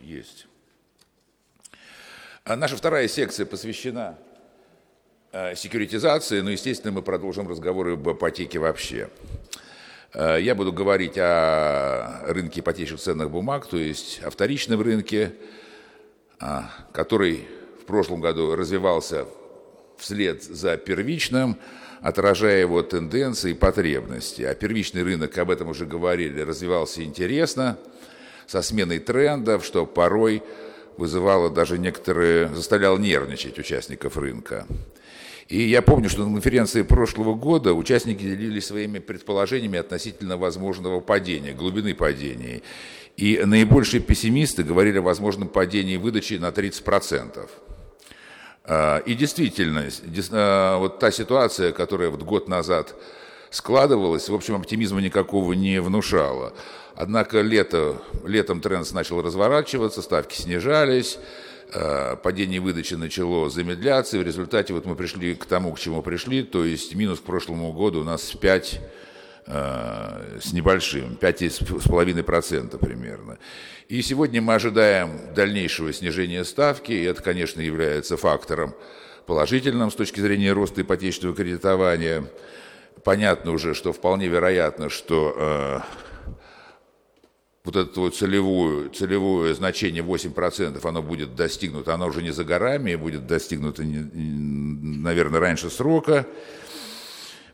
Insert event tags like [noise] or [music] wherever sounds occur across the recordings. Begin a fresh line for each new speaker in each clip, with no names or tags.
есть. А наша вторая секция посвящена э, секьюритизации, но, естественно, мы продолжим разговоры об ипотеке вообще. Э, я буду говорить о рынке ипотечных ценных бумаг, то есть о вторичном рынке, а, который в прошлом году развивался вслед за первичным, отражая его тенденции и потребности. А первичный рынок, об этом уже говорили, развивался интересно, со сменой трендов, что порой вызывало даже некоторые, заставляло нервничать участников рынка. И я помню, что на конференции прошлого года участники делились своими предположениями относительно возможного падения, глубины падения. И наибольшие пессимисты говорили о возможном падении выдачи на 30%. А, и действительно, а, вот та ситуация, которая вот год назад складывалась, в общем, оптимизма никакого не внушала. Однако лето, летом тренд начал разворачиваться, ставки снижались, а, падение выдачи начало замедляться, и в результате вот мы пришли к тому, к чему пришли, то есть минус к прошлому году у нас 5 с небольшим, 5,5% примерно. И сегодня мы ожидаем дальнейшего снижения ставки, и это, конечно, является фактором положительным с точки зрения роста ипотечного кредитования. Понятно уже, что вполне вероятно, что э, вот это вот целевое, целевое значение 8% оно будет достигнуто, оно уже не за горами, будет достигнуто, наверное, раньше срока.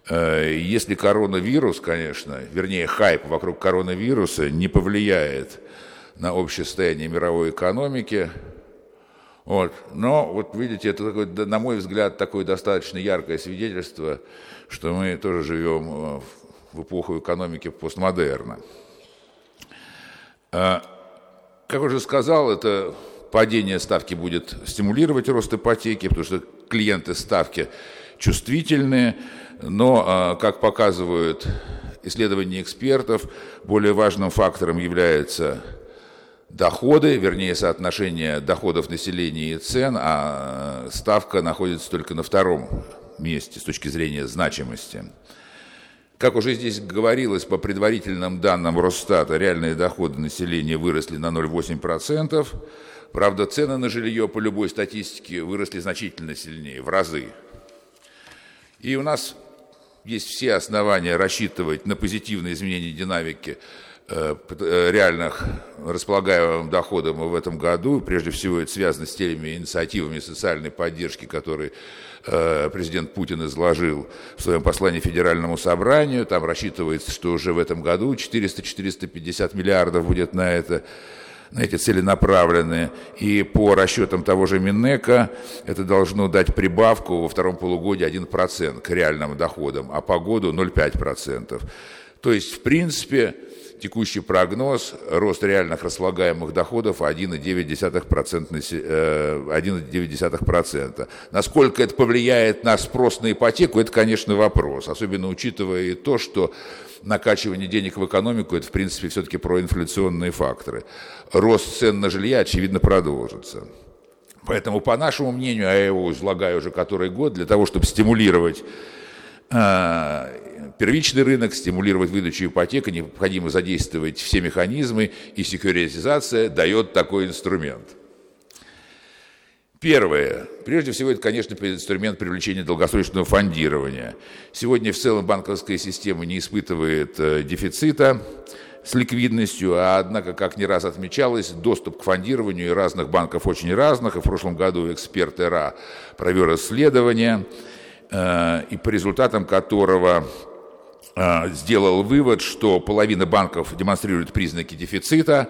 Э, если коронавирус, конечно, вернее хайп вокруг коронавируса не повлияет на общее состояние мировой экономики. Вот. Но, вот видите, это, такое, на мой взгляд, такое достаточно яркое свидетельство, что мы тоже живем э, в эпоху экономики постмодерна. А, как уже сказал, это падение ставки будет стимулировать рост ипотеки, потому что клиенты ставки чувствительные, но, а, как показывают исследования экспертов, более важным фактором является доходы, вернее, соотношение доходов населения и цен, а ставка находится только на втором месте с точки зрения значимости. Как уже здесь говорилось, по предварительным данным Росстата, реальные доходы населения выросли на 0,8%. Правда, цены на жилье по любой статистике выросли значительно сильнее, в разы. И у нас есть все основания рассчитывать на позитивные изменения динамики Э, э, реальных располагаемым доходом в этом году. Прежде всего, это связано с теми инициативами социальной поддержки, которые президент Путин изложил в своем послании Федеральному собранию. Там рассчитывается, что уже в этом году 400-450 миллиардов будет на это на эти цели направлены. И по расчетам того же Минека это должно дать прибавку во втором полугодии 1% к реальным доходам, а по году 0,5%. То есть, в принципе, текущий прогноз – рост реальных располагаемых доходов 1,9%. 1,9%. Э, Насколько это повлияет на спрос на ипотеку, это, конечно, вопрос. Особенно учитывая и то, что накачивание денег в экономику – это, в принципе, все-таки проинфляционные факторы. Рост цен на жилье, очевидно, продолжится. Поэтому, по нашему мнению, а я его излагаю уже который год, для того, чтобы стимулировать э, первичный рынок, стимулировать выдачу ипотеки, необходимо задействовать все механизмы, и секьюритизация дает такой инструмент. Первое. Прежде всего, это, конечно, инструмент привлечения долгосрочного фондирования. Сегодня в целом банковская система не испытывает э, дефицита с ликвидностью, а однако, как не раз отмечалось, доступ к фондированию разных банков очень разных, и в прошлом году эксперт ЭРА провел исследование, э, и по результатам которого сделал вывод, что половина банков демонстрирует признаки дефицита,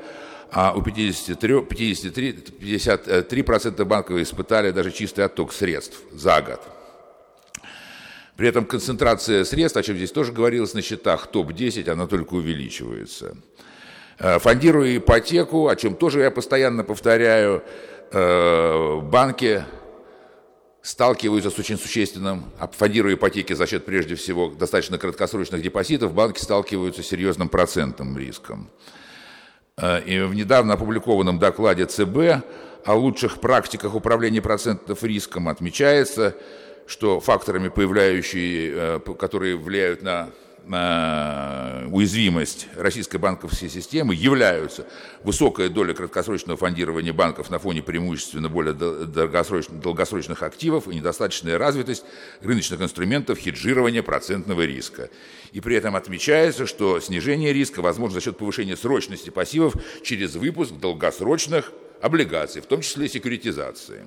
а у 53, 53, 53% банков испытали даже чистый отток средств за год. При этом концентрация средств, о чем здесь тоже говорилось на счетах, топ-10, она только увеличивается. Э, фондируя ипотеку, о чем тоже я постоянно повторяю, э, банки сталкиваются с очень существенным, фондируя ипотеки за счет, прежде всего, достаточно краткосрочных депозитов, банки сталкиваются с серьезным процентным риском. Э, и в недавно опубликованном докладе ЦБ о лучших практиках управления процентов риском отмечается, что факторами, появляющие, э, которые влияют на уязвимость российской банковской системы являются высокая доля краткосрочного фондирования банков на фоне преимущественно более долгосрочных, долгосрочных активов и недостаточная развитость рыночных инструментов хеджирования процентного риска. И при этом отмечается, что снижение риска возможно за счет повышения срочности пассивов через выпуск долгосрочных облигаций, в том числе секуритизации.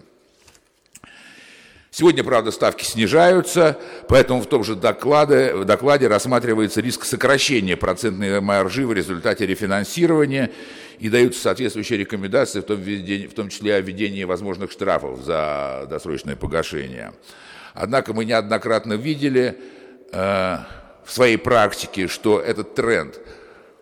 Сегодня, правда, ставки снижаются, поэтому в том же докладе, в докладе рассматривается риск сокращения процентной маржи в результате рефинансирования и даются соответствующие рекомендации, в том, в том числе о введении возможных штрафов за досрочное погашение. Однако мы неоднократно видели э, в своей практике, что этот тренд –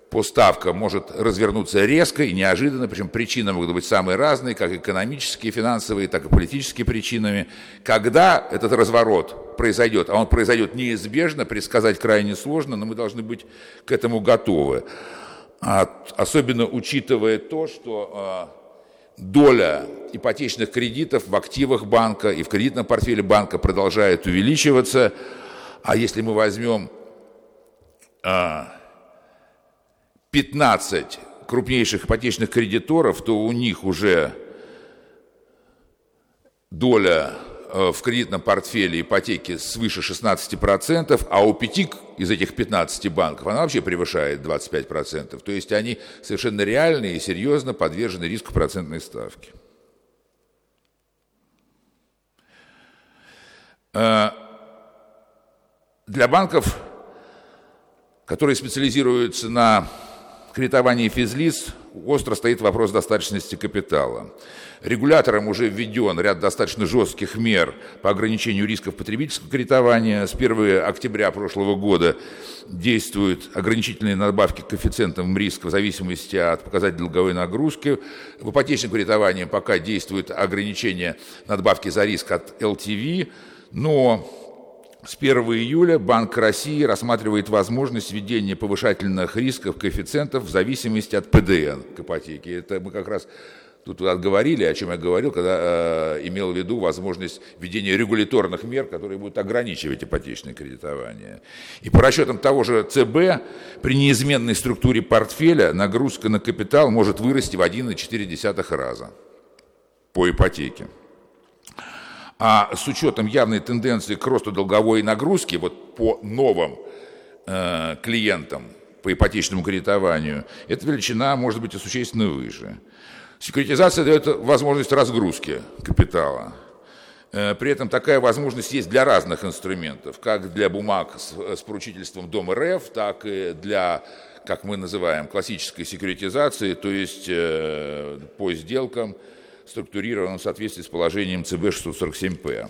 по ставкам может развернуться резко и неожиданно, причем причины могут быть самые разные, как экономические, финансовые, так и политические причинами. Когда этот разворот произойдет, а он произойдет неизбежно, предсказать крайне сложно, но мы должны быть к этому готовы. Особенно учитывая то, что а, доля ипотечных кредитов в активах банка и в кредитном портфеле банка продолжает увеличиваться, а если мы возьмем а, 15 крупнейших ипотечных кредиторов, то у них уже доля э, в кредитном портфеле ипотеки свыше 16%, а у пяти из этих 15 банков она вообще превышает 25%. То есть они совершенно реально и серьезно подвержены риску процентной ставки. Э, для банков, которые специализируются на кредитовании физлиц остро стоит вопрос достаточности капитала. Регулятором уже введен ряд достаточно жестких мер по ограничению рисков потребительского кредитования. С 1 октября прошлого года действуют ограничительные надбавки к коэффициентам риска в зависимости от показателей долговой нагрузки. В ипотечном кредитовании пока действует ограничение надбавки за риск от LTV, но с 1 июля Банк России рассматривает возможность введения повышательных рисков коэффициентов в зависимости от ПДН к ипотеке. Это мы как раз тут отговорили, о чем я говорил, когда э, имел в виду возможность введения регуляторных мер, которые будут ограничивать ипотечное кредитование. И по расчетам того же ЦБ, при неизменной структуре портфеля нагрузка на капитал может вырасти в 1,4 раза по ипотеке. А с учетом явной тенденции к росту долговой нагрузки вот по новым э, клиентам по ипотечному кредитованию, эта величина может быть и существенно выше. Секуритизация дает возможность разгрузки капитала. Э, при этом такая возможность есть для разных инструментов, как для бумаг с, с поручительством Дом РФ, так и для, как мы называем, классической секуритизации, то есть э, по сделкам, структурирован в соответствии с положением ЦБ 647П.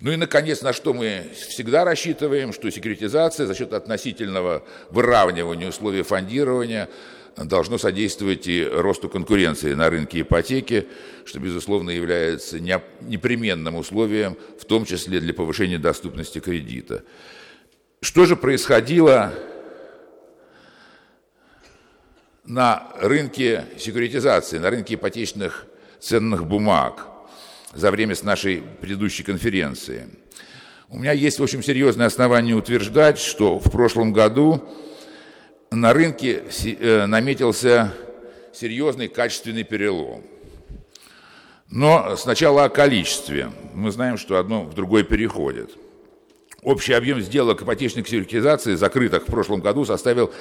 Ну и, наконец, на что мы всегда рассчитываем, что секретизация за счет относительного выравнивания условий фондирования должно содействовать и росту конкуренции на рынке ипотеки, что, безусловно, является непременным условием, в том числе для повышения доступности кредита. Что же происходило на рынке секуритизации, на рынке ипотечных ценных бумаг за время с нашей предыдущей конференции. У меня есть, в общем, серьезное основание утверждать, что в прошлом году на рынке э, наметился серьезный качественный перелом. Но сначала о количестве. Мы знаем, что одно в другое переходит. Общий объем сделок ипотечной секуритизации, закрытых в прошлом году, составил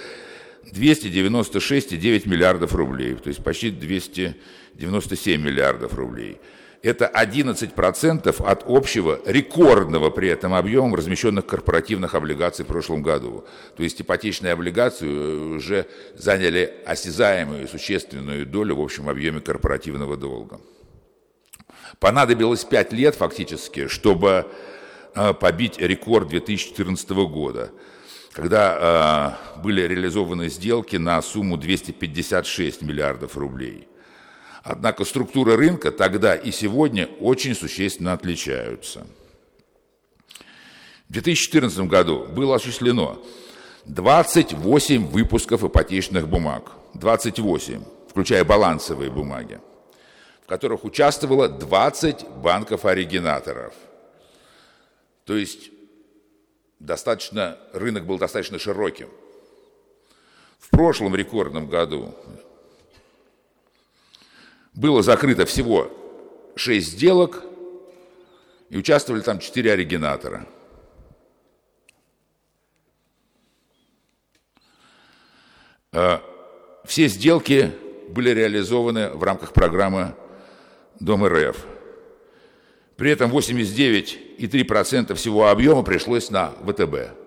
296,9 миллиардов рублей, то есть почти 297 миллиардов рублей. Это 11% от общего рекордного при этом объема размещенных корпоративных облигаций в прошлом году. То есть ипотечные облигации уже заняли осязаемую существенную долю в общем объеме корпоративного долга. Понадобилось 5 лет фактически, чтобы э, побить рекорд 2014 года – когда э, были реализованы сделки на сумму 256 миллиардов рублей. Однако структура рынка тогда и сегодня очень существенно отличаются. В 2014 году было осуществлено 28 выпусков ипотечных бумаг, 28, включая балансовые бумаги, в которых участвовало 20 банков-оригинаторов. То есть достаточно, рынок был достаточно широким. В прошлом рекордном году было закрыто всего 6 сделок, и участвовали там 4 оригинатора. А, все сделки были реализованы в рамках программы Дом РФ. При этом 89,3% всего объема пришлось на ВТБ.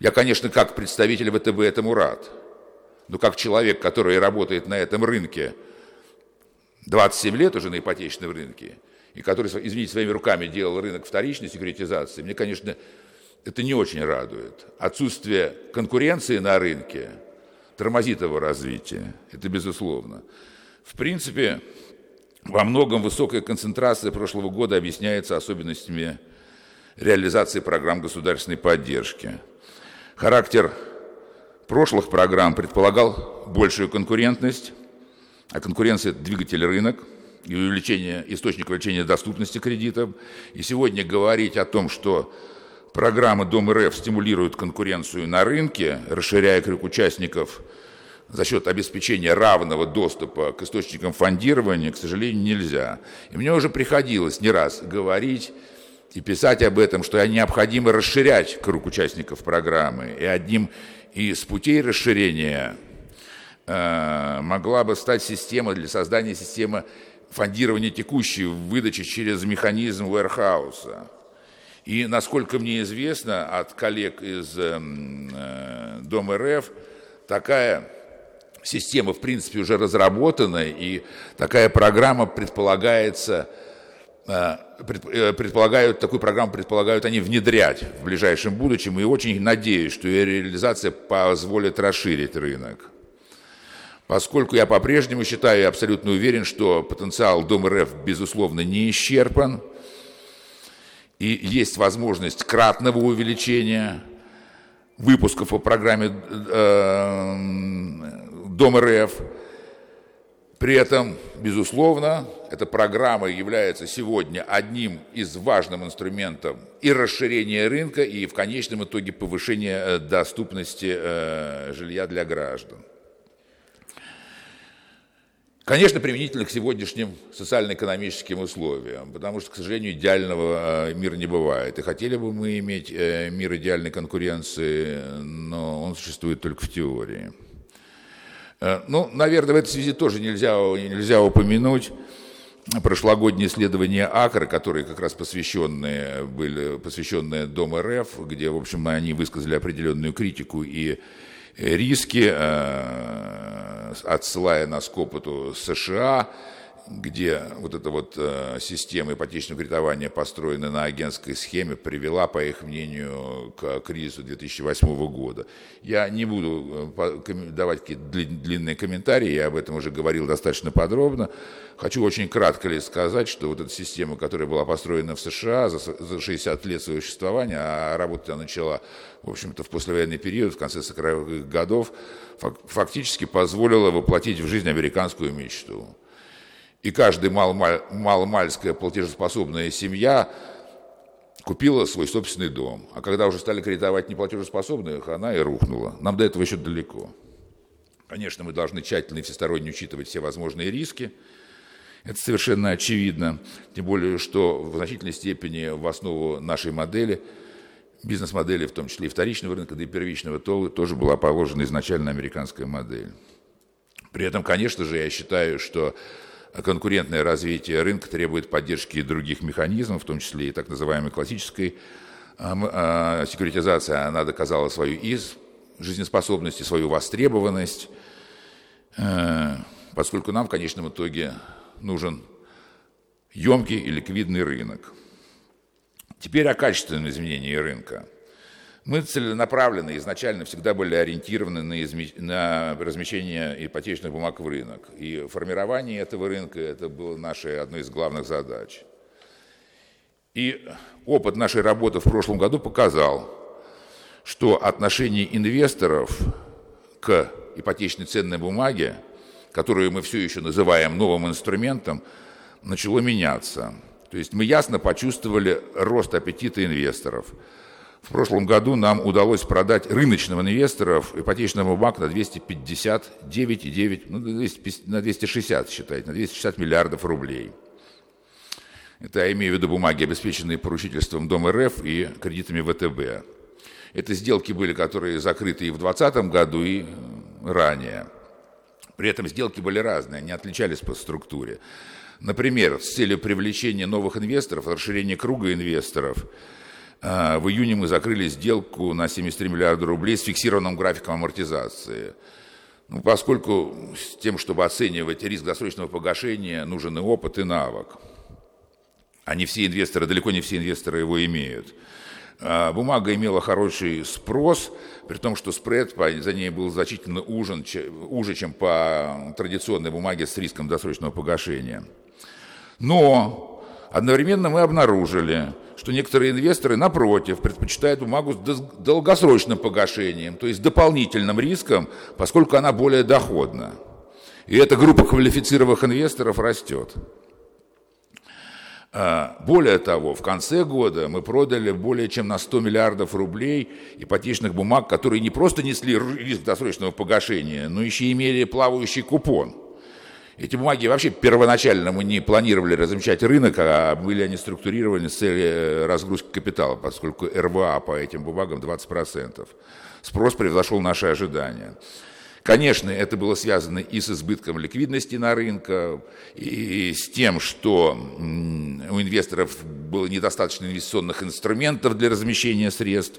Я, конечно, как представитель ВТБ этому рад. Но как человек, который работает на этом рынке 27 лет уже на ипотечном рынке, и который, извините, своими руками делал рынок вторичной секуритизации, мне, конечно, это не очень радует. Отсутствие конкуренции на рынке тормозит его развитие, это безусловно. В принципе, во многом высокая концентрация прошлого года объясняется особенностями реализации программ государственной поддержки. Характер прошлых программ предполагал большую конкурентность, а конкуренция – это двигатель рынок и увеличение, источник увеличения доступности кредитов. И сегодня говорить о том, что программы Дом РФ стимулируют конкуренцию на рынке, расширяя круг участников за счет обеспечения равного доступа к источникам фондирования, к сожалению, нельзя. И мне уже приходилось не раз говорить и писать об этом, что необходимо расширять круг участников программы. И одним из путей расширения э, могла бы стать система для создания системы фондирования текущей выдачи через механизм warehouse. И, насколько мне известно от коллег из э, э, Дом РФ, такая система, в принципе, уже разработана, и такая программа предполагается Э, э, предполагают, такую программу предполагают они внедрять в ближайшем будущем, и очень надеюсь, что ее реализация позволит расширить рынок. Поскольку я по-прежнему считаю и абсолютно уверен, что потенциал Дом РФ, безусловно, не исчерпан, и есть возможность кратного увеличения выпусков по программе э, Дом РФ – при этом, безусловно, эта программа является сегодня одним из важных инструментов и расширения рынка, и в конечном итоге повышения э, доступности э, жилья для граждан. Конечно, применительно к сегодняшним социально-экономическим условиям, потому что, к сожалению, идеального э, мира не бывает. И хотели бы мы иметь мир идеальной конкуренции, но он существует только в теории. Э, ну, наверное, в этой связи тоже нельзя, нельзя упомянуть прошлогодние исследования АКРы, которые как раз посвященные были посвященные Дом РФ, где, в общем, они высказали определенную критику и риски, э, отсылая нас к опыту США, где вот эта вот э, система ипотечного кредитования, построенная на агентской схеме, привела, по их мнению, к кризису 2008 года. Я не буду э, давать какие-то длинные комментарии, я об этом уже говорил достаточно подробно. Хочу очень кратко лишь сказать, что вот эта система, которая была построена в США за 60 лет своего существования, а работать она начала, в общем-то, в послевоенный период, в конце 40-х годов, фактически позволила воплотить в жизнь американскую мечту и каждая маломальская платежеспособная семья купила свой собственный дом. А когда уже стали кредитовать неплатежеспособных, она и рухнула. Нам до этого еще далеко. Конечно, мы должны тщательно и всесторонне учитывать все возможные риски. Это совершенно очевидно. Тем более, что в значительной степени в основу нашей модели, бизнес-модели, в том числе и вторичного рынка, да и первичного, тоже была положена изначально американская модель. При этом, конечно же, я считаю, что конкурентное развитие рынка требует поддержки других механизмов, в том числе и так называемой классической а, а, секуритизации. Она доказала свою из жизнеспособность и свою востребованность, э, поскольку нам в конечном итоге нужен емкий и ликвидный рынок. Теперь о качественном изменении рынка. Мы целенаправленно изначально всегда были ориентированы на, изме... на размещение ипотечных бумаг в рынок. И формирование этого рынка – это было нашей одной из главных задач. И опыт нашей работы в прошлом году показал, что отношение инвесторов к ипотечной ценной бумаге, которую мы все еще называем новым инструментом, начало меняться. То есть мы ясно почувствовали рост аппетита инвесторов – В прошлом году нам удалось продать рыночным инвесторов ипотечного банка на 259,9, ну, на 260, считайте, на 260 миллиардов рублей. Это я имею в виду бумаги, обеспеченные поручительством Дом РФ и кредитами ВТБ. Это сделки были, которые закрыты и в 2020 году, и ранее. При этом сделки были разные, они отличались по структуре. Например, с целью привлечения новых инвесторов, расширения круга инвесторов, в июне мы закрыли сделку на 73 миллиарда рублей с фиксированным графиком амортизации. Ну, поскольку с тем, чтобы оценивать риск досрочного погашения, нужен и опыт, и навык. А не все инвесторы, далеко не все инвесторы его имеют. А, бумага имела хороший спрос, при том, что спред за ней был значительно ужен, уже, чем по традиционной бумаге с риском досрочного погашения. Но одновременно мы обнаружили, что некоторые инвесторы, напротив, предпочитают бумагу с долгосрочным погашением, то есть дополнительным риском, поскольку она более доходна. И эта группа квалифицированных инвесторов растет. А, более того, в конце года мы продали более чем на 100 миллиардов рублей ипотечных бумаг, которые не просто несли риск досрочного погашения, но еще имели плавающий купон. Эти бумаги вообще первоначально мы не планировали размещать рынок, а были они структурированы с целью э, разгрузки капитала, поскольку РВА по этим бумагам 20%. Спрос превзошел наши ожидания. Конечно, это было связано и с избытком ликвидности на рынке, и с тем, что у инвесторов было недостаточно инвестиционных инструментов для размещения средств.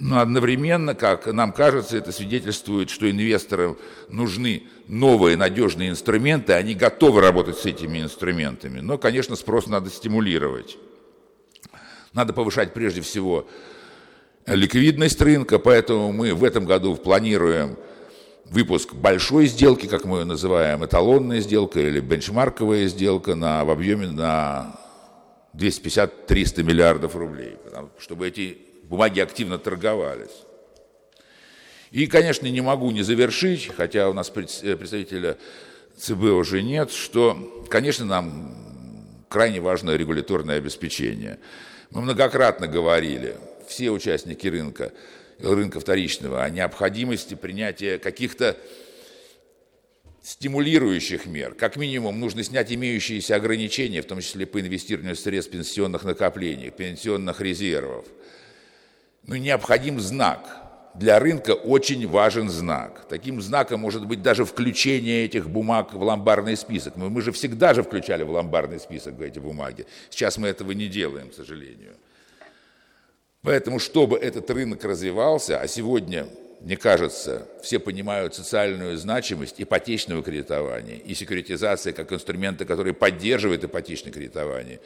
Но одновременно, как нам кажется, это свидетельствует, что инвесторам нужны новые надежные инструменты, они готовы работать с этими инструментами. Но, конечно, спрос надо стимулировать. Надо повышать прежде всего ликвидность рынка, поэтому мы в этом году планируем выпуск большой сделки, как мы ее называем, эталонная сделка или бенчмарковая сделка на, в объеме на 250-300 миллиардов рублей, чтобы эти бумаги активно торговались. И, конечно, не могу не завершить, хотя у нас э, представителя ЦБ уже нет, что, конечно, нам крайне важно регуляторное обеспечение. Мы многократно говорили, все участники рынка, рынка вторичного, о необходимости принятия каких-то стимулирующих мер. Как минимум нужно снять имеющиеся ограничения, в том числе по инвестированию средств пенсионных накоплений, пенсионных резервов. Но необходим знак. Для рынка очень важен знак. Таким знаком может быть даже включение этих бумаг в ломбардный список. Мы, мы же всегда же включали в ломбардный список эти бумаги. Сейчас мы этого не делаем, к сожалению. Поэтому, чтобы этот рынок развивался, а сегодня, мне кажется, все понимают социальную значимость ипотечного кредитования и секуритизации как инструмента, который поддерживает ипотечное кредитование,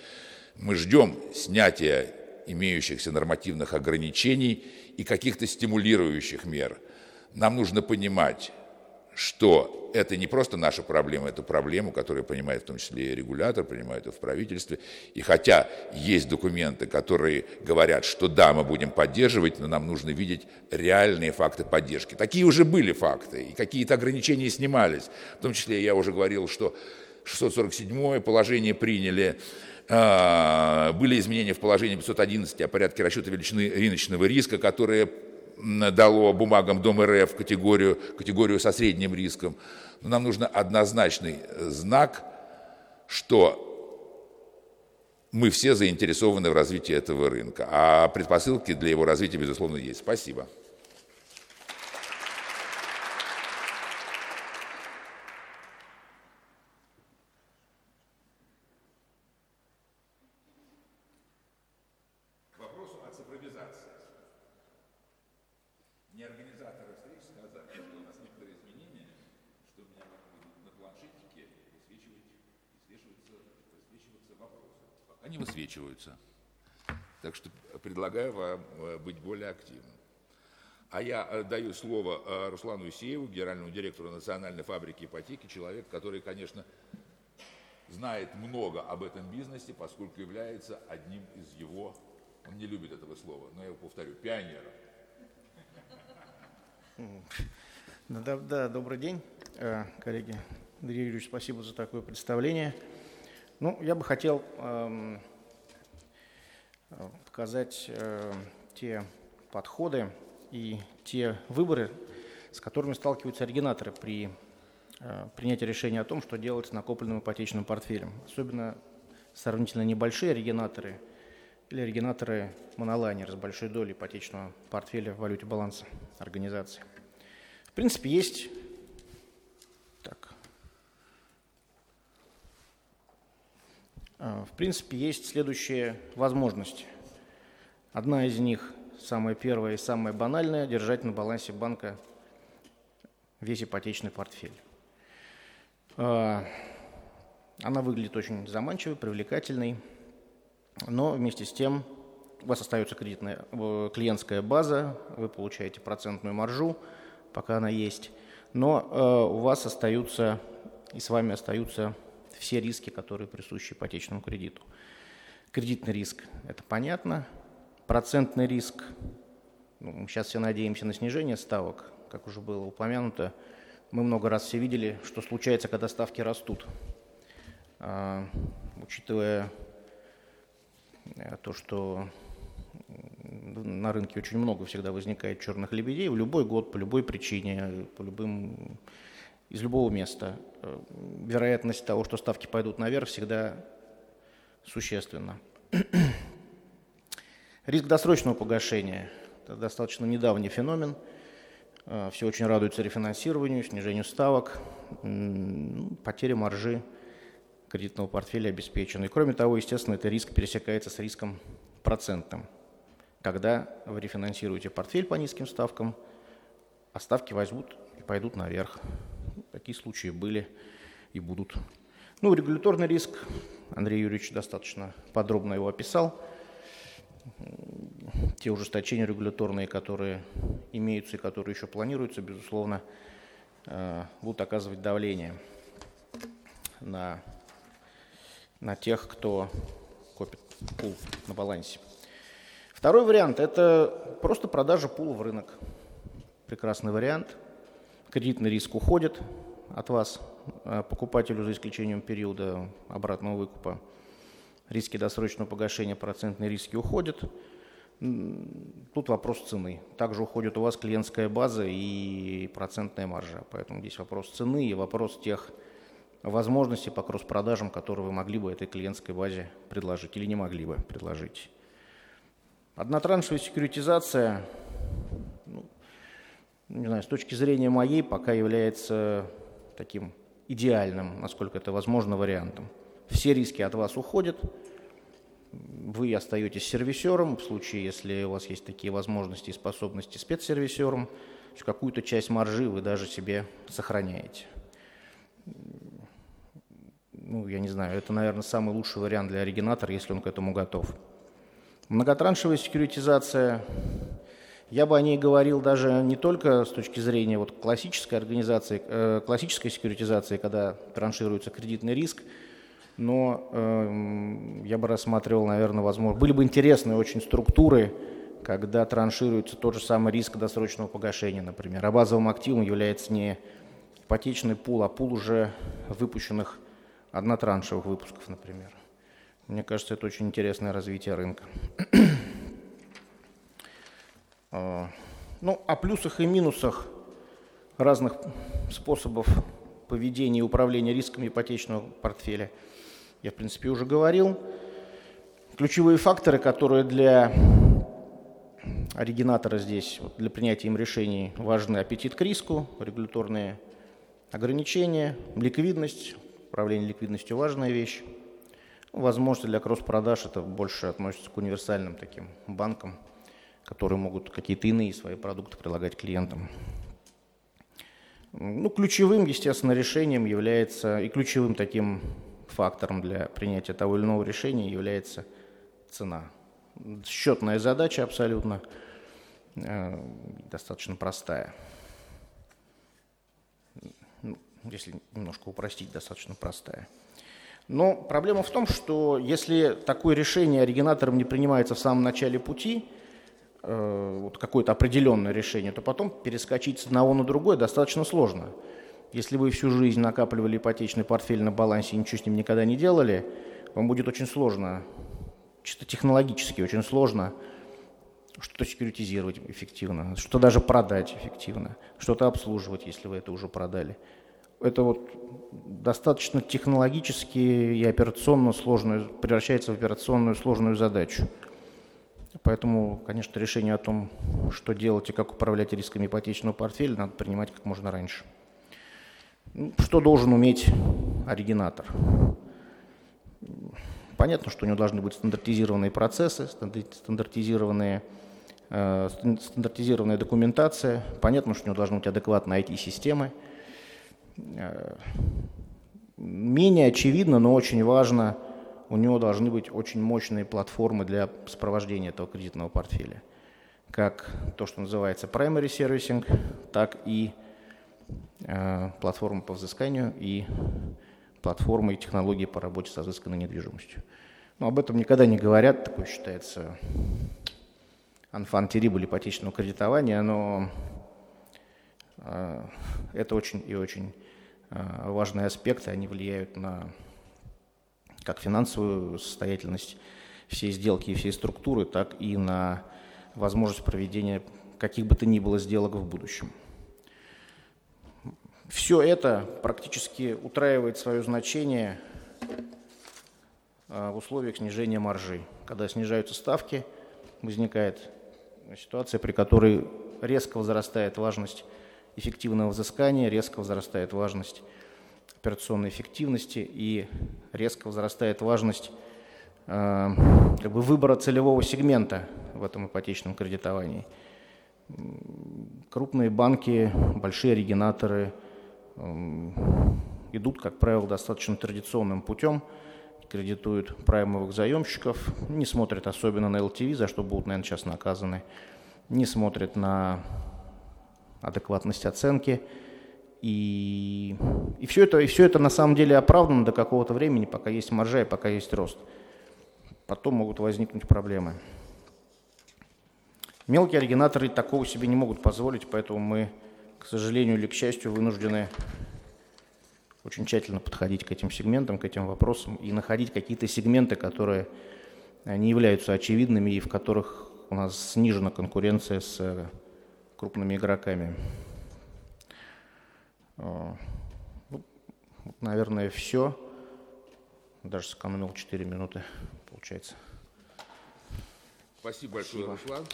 мы ждем снятия имеющихся нормативных ограничений и каких-то стимулирующих мер. Нам нужно понимать, что это не просто наша проблема, это проблема, которую понимает в том числе и регулятор, принимает и в правительстве. И хотя есть документы, которые говорят, что да, мы будем поддерживать, но нам нужно видеть реальные факты поддержки. Такие уже были факты, и какие-то ограничения снимались. В том числе я уже говорил, что 647 положение приняли, были изменения в положении 511 о порядке расчета величины рыночного риска, которые дало бумагам Дом РФ категорию, категорию со средним риском. Но нам нужен однозначный знак, что мы все заинтересованы в развитии этого рынка, а предпосылки для его развития, безусловно, есть. Спасибо. высвечиваются. Так что предлагаю вам э, быть более активным. А я э, даю слово э, Руслану Исееву, генеральному директору Национальной фабрики ипотеки, человек, который, конечно, знает много об этом бизнесе, поскольку является одним из его, он не любит этого слова, но я его повторю, пионером.
Да, да, добрый день, коллеги. Андрей Юрьевич, спасибо за такое представление. Ну, я бы хотел эм, показать э, те подходы и те выборы, с которыми сталкиваются оригинаторы при э, принятии решения о том, что делать с накопленным ипотечным портфелем. Особенно сравнительно небольшие оригинаторы или оригинаторы монолайнер с большой долей ипотечного портфеля в валюте баланса организации. В принципе, есть так. А, в принципе, есть следующие возможности. Одна из них, самая первая и самая банальная, держать на балансе банка весь ипотечный портфель. А, она выглядит очень заманчивой, привлекательной, но вместе с тем у вас остается кредитная, э, клиентская база, вы получаете процентную маржу, пока она есть, но э, у вас остаются и с вами остаются все риски, которые присущи ипотечному кредиту. Кредитный риск – это понятно. Процентный риск ну, – сейчас все надеемся на снижение ставок, как уже было упомянуто. Мы много раз все видели, что случается, когда ставки растут. А, учитывая э, то, что на рынке очень много всегда возникает черных лебедей в любой год, по любой причине, по любым, из любого места. Э, вероятность того, что ставки пойдут наверх, всегда существенна. Риск досрочного погашения – это достаточно недавний феномен. Э, все очень радуются рефинансированию, снижению ставок, потере маржи кредитного портфеля обеспечены. И кроме того, естественно, этот риск пересекается с риском процентным. Когда вы рефинансируете портфель по низким ставкам, а ставки возьмут и пойдут наверх. Такие случаи были и будут. Ну, регуляторный риск, Андрей Юрьевич достаточно подробно его описал. Те ужесточения регуляторные, которые имеются и которые еще планируются, безусловно, э, будут оказывать давление на на тех, кто копит пул на балансе. Второй вариант – это просто продажа пула в рынок. Прекрасный вариант. Кредитный риск уходит от вас, э, покупателю, за исключением периода обратного выкупа. Риски досрочного погашения, процентные риски уходят. Тут вопрос цены. Также уходит у вас клиентская база и процентная маржа. Поэтому здесь вопрос цены и вопрос тех возможности по кросс-продажам, которые вы могли бы этой клиентской базе предложить или не могли бы предложить. Однотраншевая секьюритизация, ну, не знаю, с точки зрения моей, пока является таким идеальным, насколько это возможно, вариантом. Все риски от вас уходят, вы остаетесь сервисером, в случае, если у вас есть такие возможности и способности спецсервисером, какую-то часть маржи вы даже себе сохраняете. Ну, я не знаю, это, наверное, самый лучший вариант для оригинатора, если он к этому готов. Многотраншевая секьюритизация, я бы о ней говорил даже не только с точки зрения вот классической организации, э, классической секьюритизации, когда траншируется кредитный риск, но э, я бы рассматривал, наверное, возможно, были бы интересные очень структуры, когда траншируется тот же самый риск досрочного погашения, например. А базовым активом является не ипотечный пул, а пул уже выпущенных однотраншевых выпусков, например. Мне кажется, это очень интересное развитие рынка. А, ну, о плюсах и минусах разных способов поведения и управления рисками ипотечного портфеля я, в принципе, уже говорил. Ключевые факторы, которые для оригинатора здесь, для принятия им решений, важны аппетит к риску, регуляторные ограничения, ликвидность, Управление ликвидностью – важная вещь. Возможности для кросс-продаж – это больше относится к универсальным таким банкам, которые могут какие-то иные свои продукты предлагать клиентам. Ну, ключевым, естественно, решением является, и ключевым таким фактором для принятия того или иного решения является цена. Счетная задача абсолютно э, достаточно простая если немножко упростить, достаточно простая. Но проблема в том, что если такое решение оригинатором не принимается в самом начале пути, э, вот какое-то определенное решение, то потом перескочить с одного на другое достаточно сложно. Если вы всю жизнь накапливали ипотечный портфель на балансе и ничего с ним никогда не делали, вам будет очень сложно, чисто технологически очень сложно что-то секьюритизировать эффективно, что даже продать эффективно, что-то обслуживать, если вы это уже продали. Это вот достаточно технологически и операционно сложную, превращается в операционную сложную задачу. Поэтому, конечно, решение о том, что делать и как управлять рисками ипотечного портфеля, надо принимать как можно раньше. Ну, что должен уметь оригинатор? Понятно, что у него должны быть стандартизированные процессы, стандартизированные, э, стандартизированная документация. Понятно, что у него должны быть адекватные IT-системы. Э, менее очевидно, но очень важно, у него должны быть очень мощные платформы для сопровождения этого кредитного портфеля. Как то, что называется primary servicing, так и платформы по взысканию и платформы и технологии по работе с изысканной недвижимостью. Но об этом никогда не говорят, такое считается анфан терибуль ипотечного кредитования, но э, это очень и очень э, важные аспекты, они влияют на как финансовую состоятельность всей сделки и всей структуры, так и на возможность проведения каких бы то ни было сделок в будущем. Все это практически утраивает свое значение а, в условиях снижения маржи. Когда снижаются ставки, возникает ситуация, при которой резко возрастает важность эффективного взыскания, резко возрастает важность операционной эффективности и резко возрастает важность э, как бы выбора целевого сегмента в этом ипотечном кредитовании. Крупные банки, большие оригинаторы идут, как правило, достаточно традиционным путем, кредитуют праймовых заемщиков, не смотрят особенно на LTV, за что будут, наверное, сейчас наказаны, не смотрят на адекватность оценки – и, и, все это, и все это на самом деле оправдано до какого-то времени, пока есть маржа и пока есть рост. Потом могут возникнуть проблемы. Мелкие оригинаторы такого себе не могут позволить, поэтому мы, к сожалению или к счастью, вынуждены очень тщательно подходить к этим сегментам, к этим вопросам и находить какие-то сегменты, которые не являются очевидными и в которых у нас снижена конкуренция с крупными игроками. А, ну, наверное, все. Даже сэкономил 4 минуты, получается.
Спасибо большое, Спасибо. Руслан.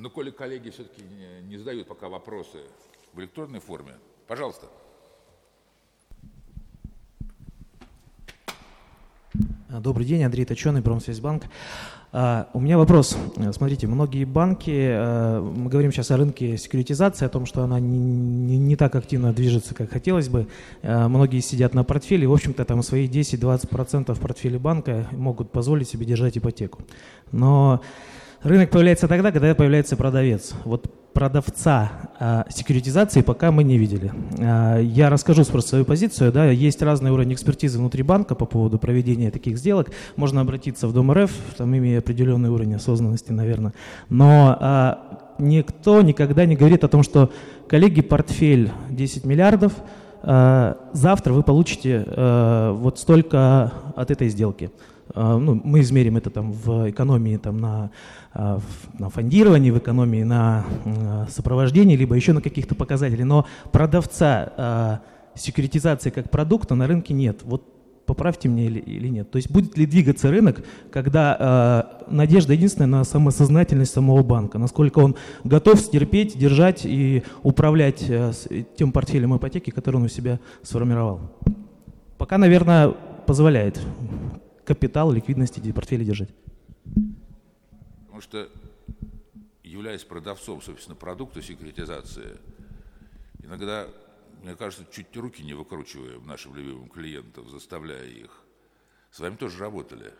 Ну, коли коллеги все-таки не, задают пока вопросы в электронной форме, пожалуйста.
Добрый день, Андрей Точеный, Промсвязьбанк. А, у меня вопрос. Смотрите, многие банки, а, мы говорим сейчас о рынке секьюритизации, о том, что она не, не, не так активно движется, как хотелось бы. А, многие сидят на портфеле, в общем-то, там свои 10-20% портфеля банка могут позволить себе держать ипотеку. Но рынок появляется тогда, когда появляется продавец. Вот продавца э, секьюритизации пока мы не видели. Э, я расскажу просто свою позицию. Да, есть разный уровень экспертизы внутри банка по поводу проведения таких сделок. Можно обратиться в Дом РФ, там имея определенный уровень осознанности, наверное. Но э, никто никогда не говорит о том, что коллеги, портфель 10 миллиардов, э, завтра вы получите э, вот столько от этой сделки. А, ну, мы измерим это там в экономии там, на, а, на фондировании, в экономии на а, сопровождении, либо еще на каких-то показателях. Но продавца секьюритизации как продукта на рынке нет. Вот поправьте мне или, или нет. То есть будет ли двигаться рынок, когда э, надежда единственная на самосознательность самого банка, насколько он готов стерпеть, держать и управлять э, тем портфелем ипотеки, который он у себя сформировал. Пока, наверное, позволяет капитал, ликвидности эти портфели держать?
Потому что, являясь продавцом, собственно, продукта секретизации, иногда, мне кажется, чуть руки не выкручиваем нашим любимым клиентам, заставляя их. С вами тоже работали.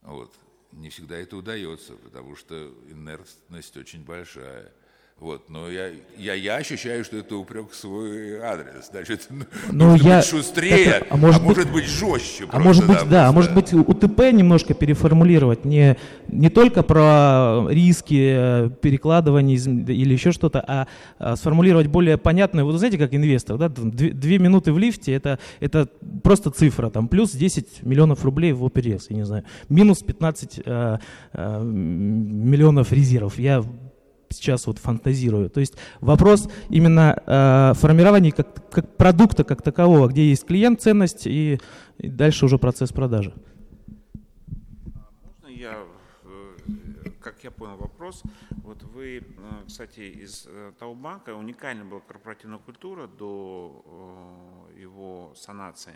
Вот. Не всегда это удается, потому что инертность очень большая. Вот, но я, я, я ощущаю, что это упрек в свой адрес. Значит,
ну,
может
я,
быть шустрее,
это, а, может,
а
быть,
может быть жестче.
А
просто,
может быть, да,
да,
а может быть УТП немножко переформулировать, не, не только про риски э, перекладывания или еще что-то, а, а сформулировать более понятное, вот знаете, как инвестор, да, две, две минуты в лифте, это, это просто цифра, там, плюс 10 миллионов рублей в ОПРС, я не знаю, минус 15 э, э, миллионов резервов. Я сейчас вот фантазирую. То есть вопрос именно э, формирования как, как продукта как такового, где есть клиент, ценность и, и дальше уже процесс продажи.
Можно я, э, как я понял вопрос, вот вы, э, кстати, из э, того банка уникальна была корпоративная культура до его санации,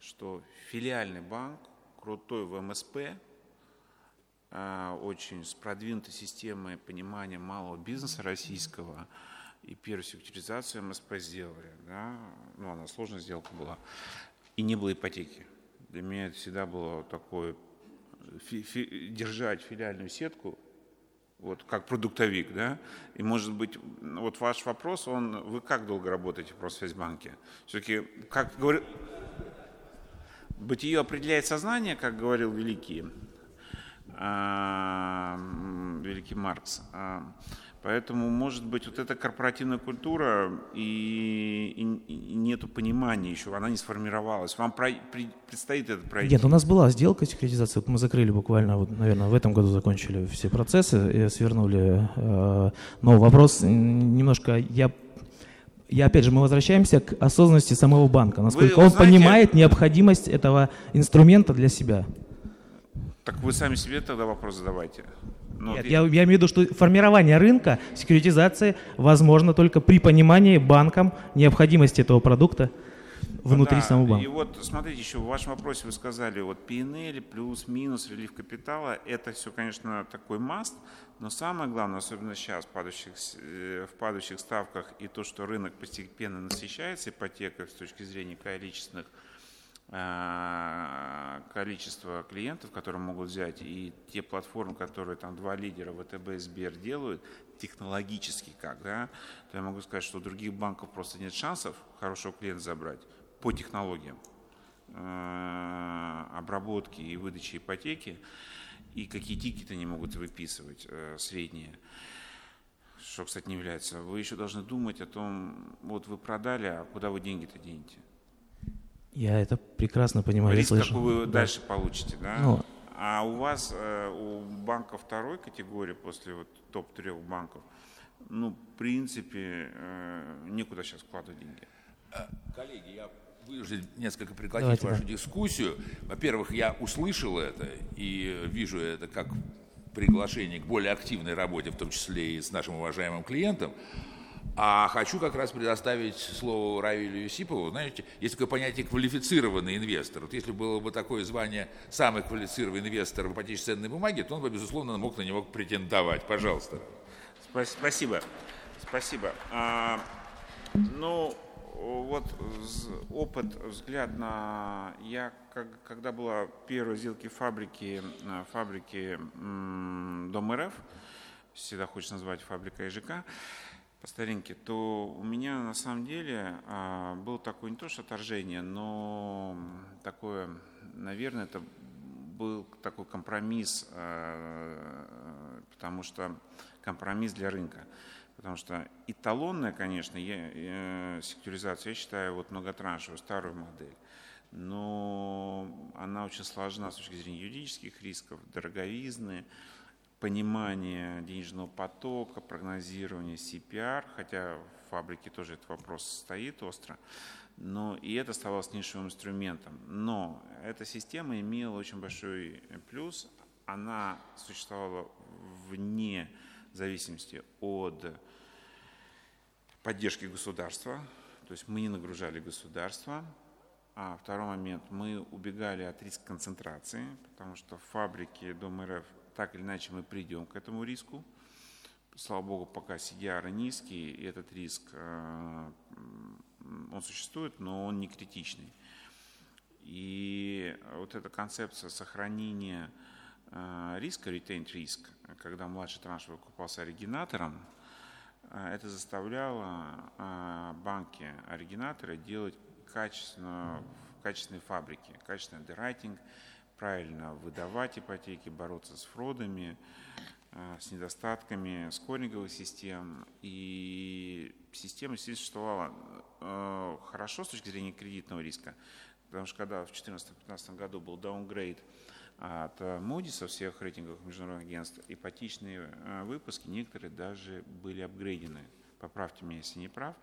что филиальный банк, крутой в МСП, очень с продвинутой системой понимания малого бизнеса российского и первую секьюритизацию МСП сделали. Да? Ну, она сложная сделка была. И не было ипотеки. Для меня это всегда было такое фи фи держать филиальную сетку вот как продуктовик, да, и может быть, вот ваш вопрос, он, вы как долго работаете в Просвязьбанке? Все-таки, как говорю, бытие определяет сознание, как говорил великий а, великий Маркс. А, поэтому, может быть, вот эта корпоративная культура и, и, и нету понимания еще, она не сформировалась. Вам про, при, предстоит это пройти?
Нет, у нас была сделка секретизации, вот мы закрыли буквально, вот, наверное, в этом году закончили все процессы, и свернули. Э, но вопрос немножко, я я опять же, мы возвращаемся к осознанности самого банка, насколько Вы, он знаете, понимает необходимость этого инструмента для себя.
Так вы сами себе тогда вопрос задавайте.
Ну, Нет, я, я имею в виду, что формирование рынка, секьюритизация возможно только при понимании банком необходимости этого продукта внутри да, самого банка.
И вот смотрите, еще в вашем вопросе вы сказали, вот PNL плюс, минус, релив капитала, это все, конечно, такой маст, но самое главное, особенно сейчас в падающих, э, в падающих ставках и то, что рынок постепенно насыщается ипотекой с точки зрения количественных количество клиентов, которые могут взять, и те платформы, которые там два лидера, ВТБ и Сбер делают, технологически как, да, то я могу сказать, что у других банков просто нет шансов хорошего клиента забрать по технологиям э, обработки и выдачи ипотеки, и какие тикеты они могут выписывать э, средние что, кстати, не является. Вы еще должны думать о том, вот вы продали, а куда вы деньги-то денете?
Я это прекрасно понимаю.
Риск, какой вы да. дальше получите, да? Ну, а у вас, э, у банка второй категории, после вот топ-трех банков, ну, в принципе, э, некуда сейчас вкладывать деньги.
Э, коллеги, я вынужден несколько прекратить Давайте, вашу да. дискуссию. Во-первых, я услышал это и вижу это как приглашение к более активной работе, в том числе и с нашим уважаемым клиентом. А хочу как раз предоставить слово Равилю Юсипову. Знаете, есть такое понятие квалифицированный инвестор. Вот если было бы такое звание самый квалифицированный инвестор в ипотечной ценной бумаге, то он бы, безусловно, мог на него претендовать. Пожалуйста.
Спасибо. Спасибо. А, ну, вот опыт, взгляд на... Я, как, когда была первая сделки фабрики, фабрики Дом РФ, всегда хочется назвать фабрика ИЖК, по старинке, то у меня на самом деле а, было такое не то что отторжение, но такое, наверное, это был такой компромисс, а, потому что компромисс для рынка. Потому что эталонная, конечно, я, я, секьюризация, я считаю, вот многотраншевую, старую модель, но она очень сложна с точки зрения юридических рисков, дороговизны, понимание денежного потока, прогнозирование CPR, хотя в фабрике тоже этот вопрос стоит остро, но и это оставалось нишевым инструментом. Но эта система имела очень большой плюс, она существовала вне зависимости от поддержки государства, то есть мы не нагружали государство, а второй момент, мы убегали от риска концентрации, потому что фабрики Дом РФ так или иначе мы придем к этому риску. Слава богу, пока CDR низкий, и этот риск, э, он существует, но он не критичный. И вот эта концепция сохранения э, риска, retained риск, когда младший транш выкупался оригинатором, это заставляло банки-оригинаторы делать качественную, качественные фабрики, качественный андеррайтинг, правильно выдавать ипотеки, бороться с фродами, э, с недостатками скоринговых систем. И система существовала э, хорошо с точки зрения кредитного риска, потому что когда в 2014-2015 году был даунгрейд от Moody's всех рейтинговых международных агентств, ипотечные э, выпуски некоторые даже были апгрейдены. Поправьте меня, если не прав.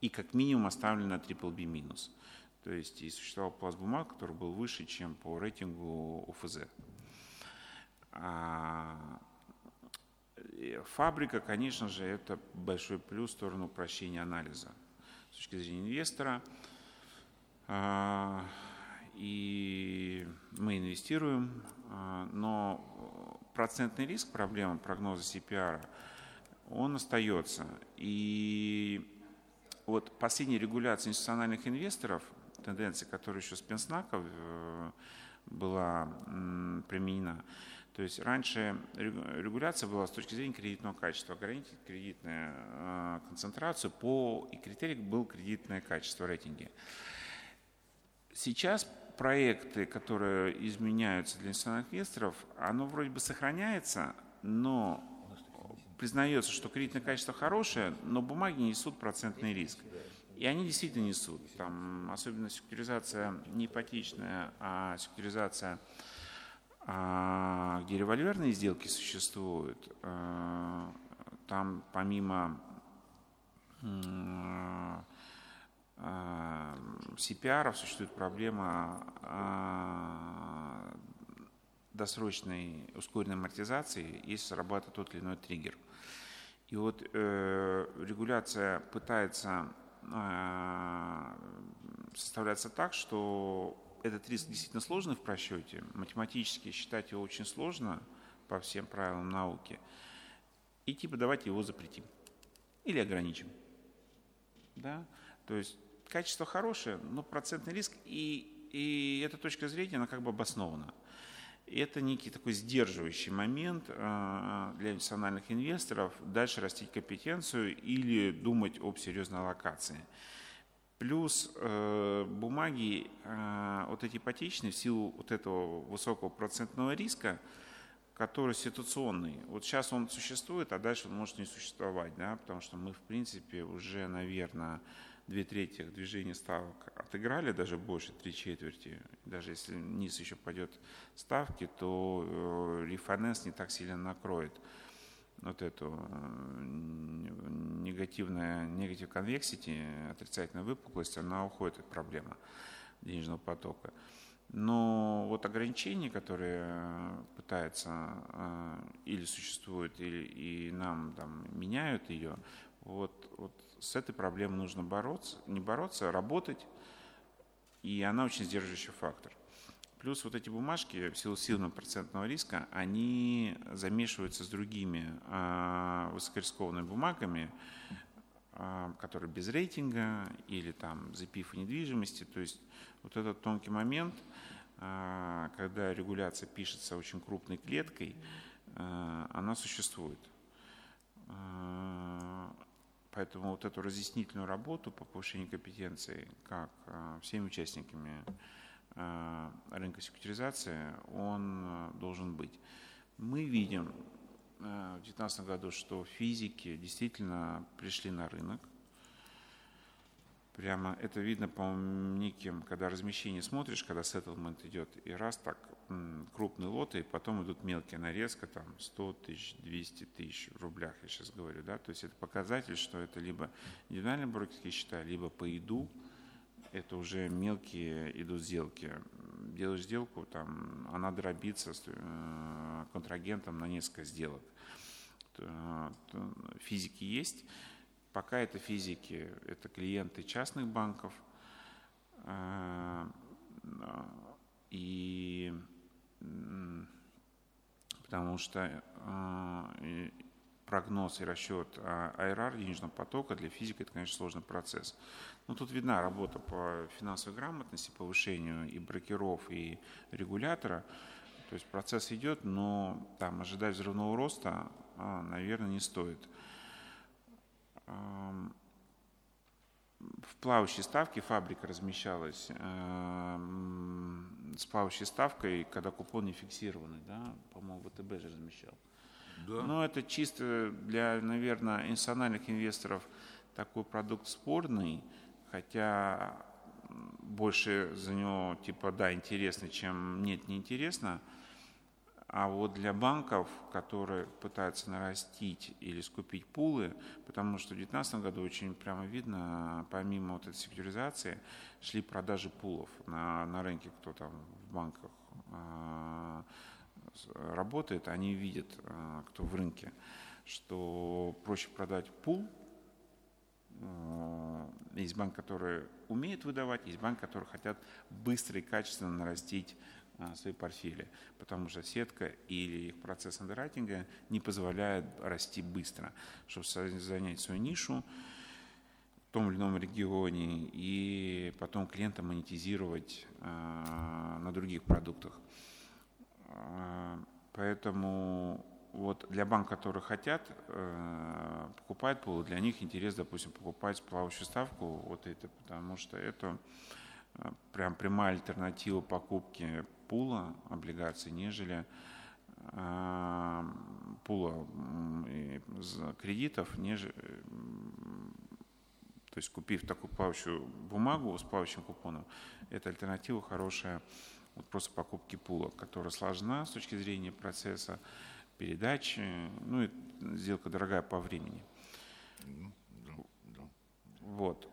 И как минимум оставлены на BBB-. То есть и существовал пласт бумаг, который был выше, чем по рейтингу УФЗ. А фабрика, конечно же, это большой плюс в сторону упрощения анализа с точки зрения инвестора. А, и мы инвестируем, а, но процентный риск проблемы прогноза CPR, он остается. И вот последняя регуляция институциональных инвесторов тенденция, которая еще с Пенснаков э, была применена. То есть раньше регуляция была с точки зрения кредитного качества, ограничить кредитную э, концентрацию по, и критерий был кредитное качество рейтинги. Сейчас проекты, которые изменяются для инвестиционных инвесторов, оно вроде бы сохраняется, но признается, что кредитное качество хорошее, но бумаги несут процентный риск. И они действительно несут. Там, особенно секуризация не ипотечная, а секуризация, а, где револьверные сделки существуют. А, там помимо а, CPR существует проблема досрочной ускоренной амортизации, если срабатывает тот или иной триггер. И вот э, регуляция пытается составляется так, что этот риск действительно сложный в просчете. Математически считать его очень сложно по всем правилам науки. И типа давайте его запретим или ограничим. Да? То есть качество хорошее, но процентный риск, и, и эта точка зрения, она как бы обоснована это некий такой сдерживающий момент э, для национальных инвесторов дальше растить компетенцию или думать об серьезной аллокации. Плюс э, бумаги, э, вот эти ипотечные, в силу вот этого высокого процентного риска, который ситуационный. Вот сейчас он существует, а дальше он может не существовать, да, потому что мы, в принципе, уже, наверное, две трети движения ставок отыграли, даже больше, три четверти. Даже если низ еще пойдет ставки, то э, рефинанс не так сильно накроет вот эту э, негативная, негатив конвексити, отрицательная выпуклость, она уходит от проблемы денежного потока. Но вот ограничения, которые пытаются э, или существуют, или и нам там, меняют ее, вот, вот с этой проблемой нужно бороться, не бороться, а работать, и она очень сдерживающий фактор. Плюс вот эти бумажки в силу сильного процентного риска, они замешиваются с другими э, высокорискованными бумагами, э, которые без рейтинга или там запив недвижимости. То есть вот этот тонкий момент, э, когда регуляция пишется очень крупной клеткой, э, она существует. Поэтому вот эту разъяснительную работу по повышению компетенции как а, всеми участниками а, рынка секьюритизации, он а, должен быть. Мы видим в 2019 году, что физики действительно пришли на рынок, Прямо это видно по неким, когда размещение смотришь, когда settlement идет, и раз так крупные лоты, и потом идут мелкие нарезка, там 100 тысяч, 200 тысяч в рублях, я сейчас говорю, да, то есть это показатель, что это либо индивидуальные брокерские счета, либо по иду, это уже мелкие идут сделки. Делаешь сделку, там, она дробится с э, контрагентом на несколько сделок. Физики есть, Пока это физики, это клиенты частных банков. А, и потому что а, прогноз и расчет IRR денежного потока для физика это, конечно, сложный процесс. Но тут видна работа по финансовой грамотности, повышению и брокеров, и регулятора. То есть процесс идет, но там ожидать взрывного роста, а, наверное, не стоит. В плавающей ставке фабрика размещалась с плавающей ставкой, когда купон не фиксированный, да, по-моему, ВТБ же размещал. Да. Но это чисто для, наверное, институциональных инвесторов такой продукт спорный, хотя больше за него типа да интересно, чем нет неинтересно. А вот для банков, которые пытаются нарастить или скупить пулы, потому что в 2019 году очень прямо видно, помимо вот этой секьюризации, шли продажи пулов на, на рынке, кто там в банках э, работает, они видят, э, кто в рынке, что проще продать пул, э, есть банк, который умеет выдавать, есть банк, который хотят быстро и качественно нарастить а, свои портфели, потому что сетка или их процесс андеррайтинга не позволяет расти быстро, чтобы занять свою нишу в том или ином регионе и потом клиента монетизировать а, на других продуктах. А, поэтому вот для банков, которые хотят э, покупать пул, для них интерес, допустим, покупать плавающую ставку, вот это, потому что это э, прям прямая альтернатива покупки пула облигаций, нежели э, пула кредитов, нежели, то есть купив такую плавающую бумагу с плавающим купоном, это альтернатива хорошая вот просто покупки пула, которая сложна с точки зрения процесса передачи, ну и сделка дорогая по времени. Вот.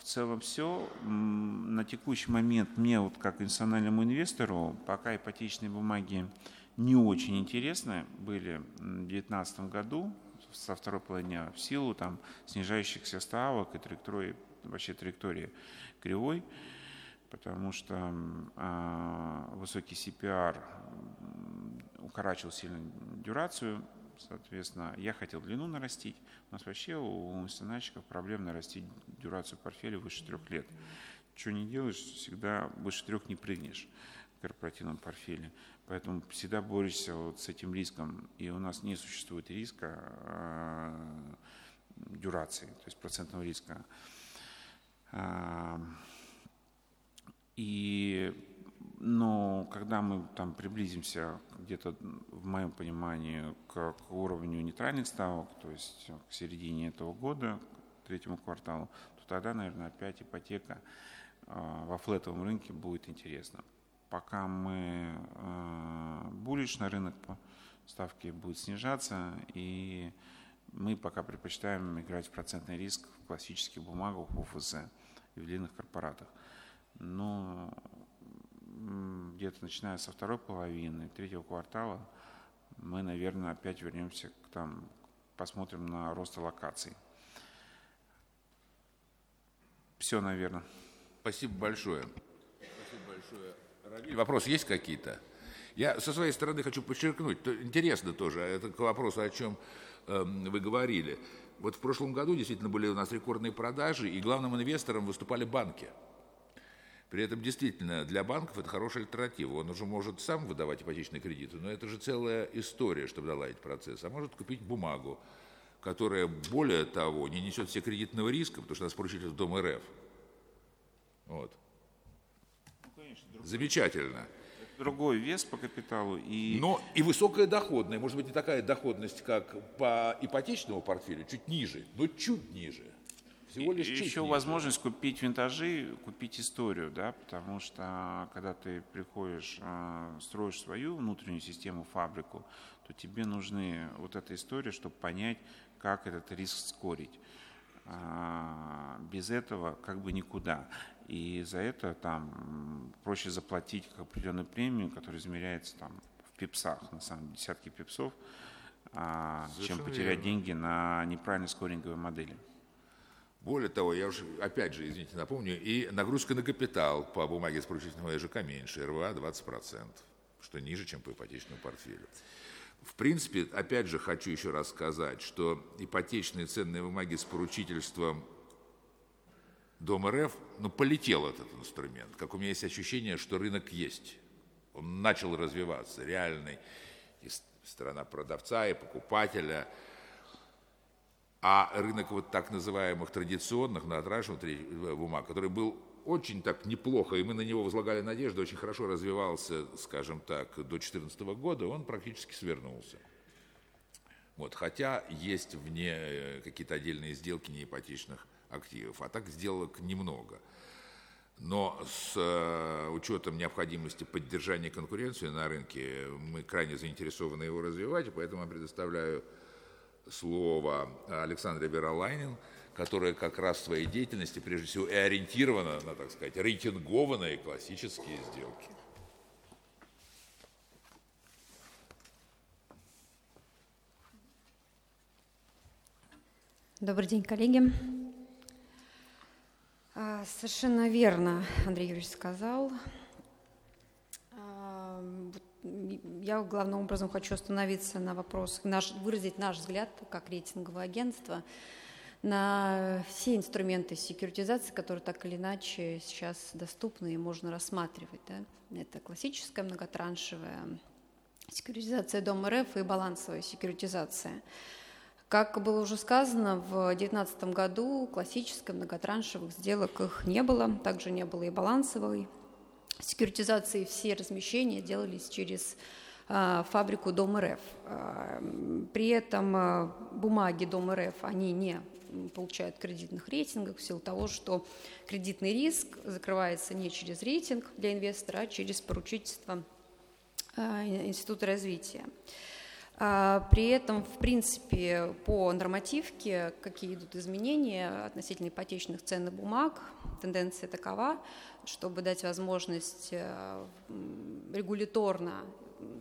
В целом все. На текущий момент мне, вот как институциональному инвестору, пока ипотечные бумаги не очень интересны были в 2019 году, со второй половины в силу там, снижающихся ставок и траектории, вообще траектории кривой, потому что э, высокий CPR укорачивал сильно дюрацию, соответственно, я хотел длину нарастить. У нас вообще у институциональщиков проблем нарастить дюрацию портфеля выше трех лет. Что не делаешь, всегда выше трех не прыгнешь в корпоративном портфеле. Поэтому всегда борешься вот с этим риском. И у нас не существует риска э, дюрации, то есть процентного риска. Э, и но когда мы там приблизимся где-то, в моем понимании, к, к уровню нейтральных ставок, то есть к середине этого года, к третьему кварталу, то тогда, наверное, опять ипотека э, во флетовом рынке будет интересна. Пока мы э, буллиш на рынок, ставки будут снижаться, и мы пока предпочитаем играть в процентный риск в классических бумагах, ОФЗ и в длинных корпоратах. Но где-то начиная со второй половины, третьего квартала, мы, наверное, опять вернемся к там, посмотрим на рост локаций. Все, наверное.
Спасибо большое. Спасибо большое. Равиль, вопросы есть какие-то? Я со своей стороны хочу подчеркнуть, то, интересно тоже, это к вопросу, о чем э, вы говорили. Вот в прошлом году действительно были у нас рекордные продажи, и главным инвестором выступали банки – при этом действительно для банков это хорошая альтернатива. Он уже может сам выдавать ипотечные кредиты, но это же целая история, чтобы наладить процесс. А может купить бумагу, которая, более того, не несет все кредитного риска, потому что нас поручили в Дом РФ. Вот. Ну, конечно, Замечательно.
Другой вес по капиталу и...
Но и высокая доходная. Может быть, не такая доходность, как по ипотечному портфелю, чуть ниже, но чуть ниже.
Всего лишь чуть Еще возможность купить винтажи, купить историю, да, потому что когда ты приходишь, а, строишь свою внутреннюю систему, фабрику, то тебе нужны вот эта история, чтобы понять, как этот риск скорить. А, без этого как бы никуда. И за это там проще заплатить как определенную премию, которая измеряется там в пипсах, на самом деле, десятки пипсов, а, чем потерять верно. деньги на неправильной скоринговой модели.
Более того, я уже, опять же, извините, напомню, и нагрузка на капитал по бумаге с поручительного ЖК меньше, РВА 20%, что ниже, чем по ипотечному портфелю. В принципе, опять же, хочу еще раз сказать, что ипотечные ценные бумаги с поручительством Дом РФ, ну, полетел этот инструмент. Как у меня есть ощущение, что рынок есть. Он начал развиваться, реальный. И сторона продавца и покупателя – А рынок вот так называемых традиционных многотраншевых бумаг, который был очень так неплохо, и мы на него возлагали надежды, очень хорошо развивался, скажем так, до 2014 года, он практически свернулся. Вот, хотя есть вне э, какие-то отдельные сделки неипотечных активов, а так сделок немного. Но с э, учетом необходимости поддержания конкуренции на рынке мы крайне заинтересованы его развивать, поэтому я предоставляю слово Александре Веролайнин, которая как раз в своей деятельности прежде всего и ориентирована на, так сказать, рейтингованные классические сделки.
Добрый день, коллеги. А, совершенно верно Андрей Юрьевич сказал. Я главным образом хочу остановиться на вопрос, наш, выразить наш взгляд как рейтинговое агентство на все инструменты секьюритизации, которые так или иначе сейчас доступны и можно рассматривать. Да? Это классическая многотраншевая секьюритизация Дома РФ и балансовая секьюритизация. Как было уже сказано, в 2019 году классической многотраншевых сделок их не было, также не было и балансовой. Секьюритизации все размещения делались через а, фабрику Дом РФ. А, при этом а, бумаги Дом РФ, они не получают кредитных рейтингов в силу того, что кредитный риск закрывается не через рейтинг для инвестора, а через поручительство Института развития. При этом, в принципе, по нормативке, какие идут изменения относительно ипотечных ценных бумаг, тенденция такова, чтобы дать возможность э, регуляторно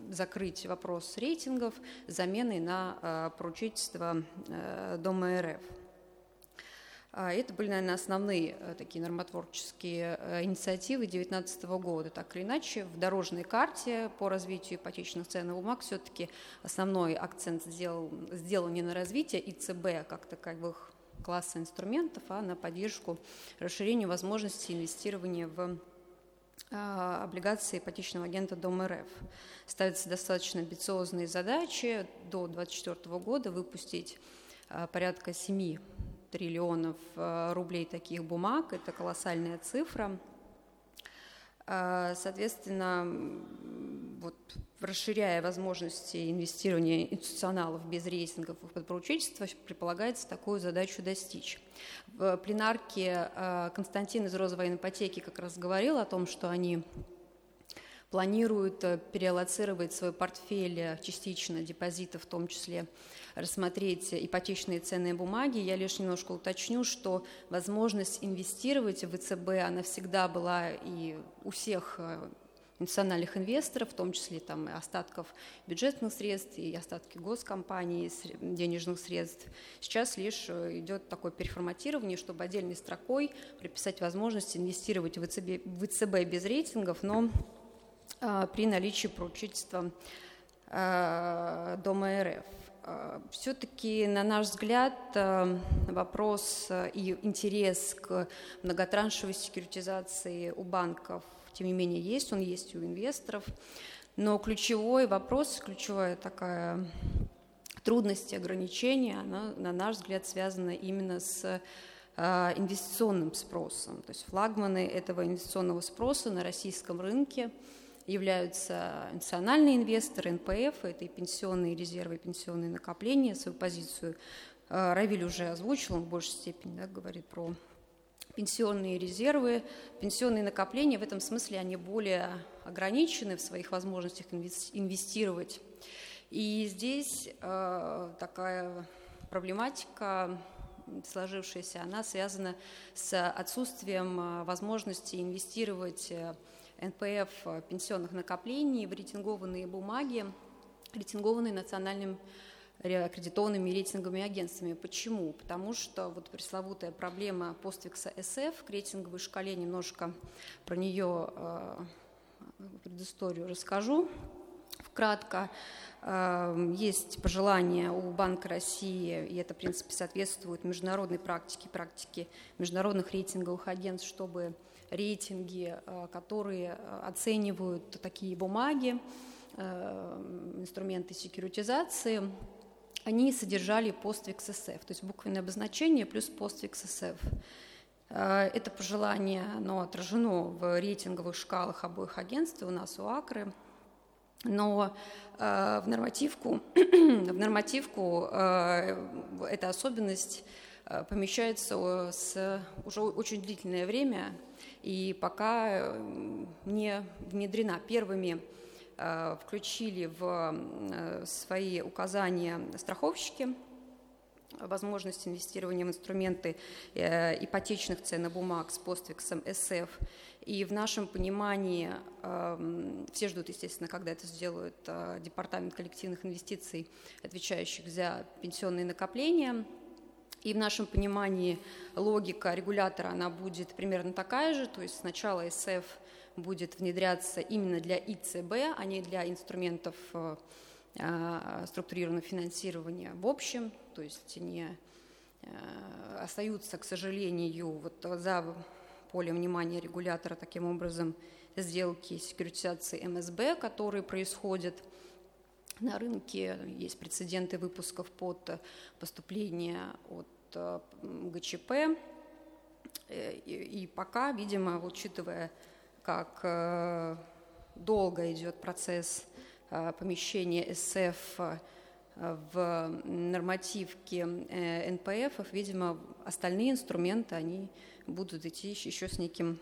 закрыть вопрос рейтингов заменой на э, поручительство э, Дома РФ. А, это были, наверное, основные такие нормотворческие инициативы 2019 года. Так или иначе, в дорожной карте по развитию ипотечных ценных бумаг все-таки основной акцент сделал, сделан не на развитие ИЦБ как таковых класса инструментов, а на поддержку расширению возможностей инвестирования в а, облигации ипотечного агента Дом РФ. Ставятся достаточно амбициозные задачи до 2024 года выпустить а, порядка 7 триллионов э, рублей таких бумаг, это колоссальная цифра. Э, соответственно, вот, расширяя возможности инвестирования институционалов без рейтингов и подпоручительства, предполагается такую задачу достичь. В пленарке э, Константин из «Розовой ипотеки» как раз говорил о том, что они планируют переаллоцировать свой портфель частично депозитов, в том числе рассмотреть ипотечные ценные бумаги. Я лишь немножко уточню, что возможность инвестировать в ВЦБ, она всегда была и у всех э, национальных инвесторов, в том числе там, остатков бюджетных средств, и остатки госкомпаний, денежных средств. Сейчас лишь э, идет такое переформатирование, чтобы отдельной строкой приписать возможность инвестировать в ВЦБ, ВЦБ без рейтингов, но э, при наличии поручительства э, Дома РФ. Э, Все-таки, на наш взгляд, э, вопрос э, и интерес к многотраншевой секьюритизации у банков, тем не менее, есть, он есть у инвесторов. Но ключевой вопрос, ключевая такая трудность и ограничения, она, на наш взгляд, связана именно с инвестиционным спросом. То есть флагманы этого инвестиционного спроса на российском рынке – являются национальные инвесторы, НПФ, это и пенсионные резервы, и пенсионные накопления. Свою позицию э, Равиль уже озвучил, он в большей степени да, говорит про пенсионные резервы, пенсионные накопления. В этом смысле они более ограничены в своих возможностях инвестировать. И здесь э, такая проблематика сложившаяся, она связана с отсутствием э, возможности инвестировать э, НПФ э, пенсионных накоплений в рейтингованные бумаги, рейтингованные национальным аккредитованными рейтинговыми агентствами. Почему? Потому что вот пресловутая проблема постфикса СФ к рейтинговой шкале, немножко про нее э, предысторию расскажу. Вкратко, э, есть пожелание у Банка России, и это, в принципе, соответствует международной практике, практике международных рейтинговых агентств, чтобы рейтинги, э, которые э, оценивают такие бумаги, э, инструменты секьюритизации, они содержали постфикс СФ, то есть буквенное обозначение плюс постфикс СФ. Это пожелание оно отражено в рейтинговых шкалах обоих агентств, у нас у Акры, но в нормативку, [clears throat] в нормативку эта особенность помещается с уже очень длительное время и пока не внедрена. Первыми Э, включили в э, свои указания страховщики возможность инвестирования в инструменты э, ипотечных ценных бумаг с постфиксом СФ. И в нашем понимании, все ждут, естественно, когда это сделают Департамент коллективных инвестиций, отвечающих за пенсионные накопления. И в нашем понимании логика регулятора, она будет примерно такая же, то есть сначала СФ будет внедряться именно для ИЦБ, а не для инструментов э, э, структурированного финансирования в общем, то есть не э, остаются, к сожалению, вот за полем внимания регулятора таким образом сделки секьюритизации МСБ, которые происходят на рынке. Есть прецеденты выпусков под поступление от ГЧП. И пока, видимо, учитывая как э, долго идет процесс э, помещения СФ э, в нормативке НПФ, видимо, остальные инструменты, они будут идти еще с неким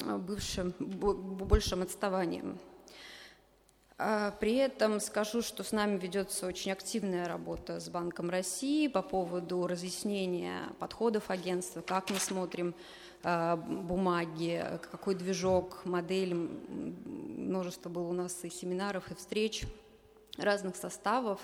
бывшим, большим отставанием. А при этом скажу, что с нами ведется очень активная работа с Банком России по поводу разъяснения подходов агентства, как мы смотрим Э, бумаги, какой движок, модель. Множество было у нас и семинаров, и встреч разных составов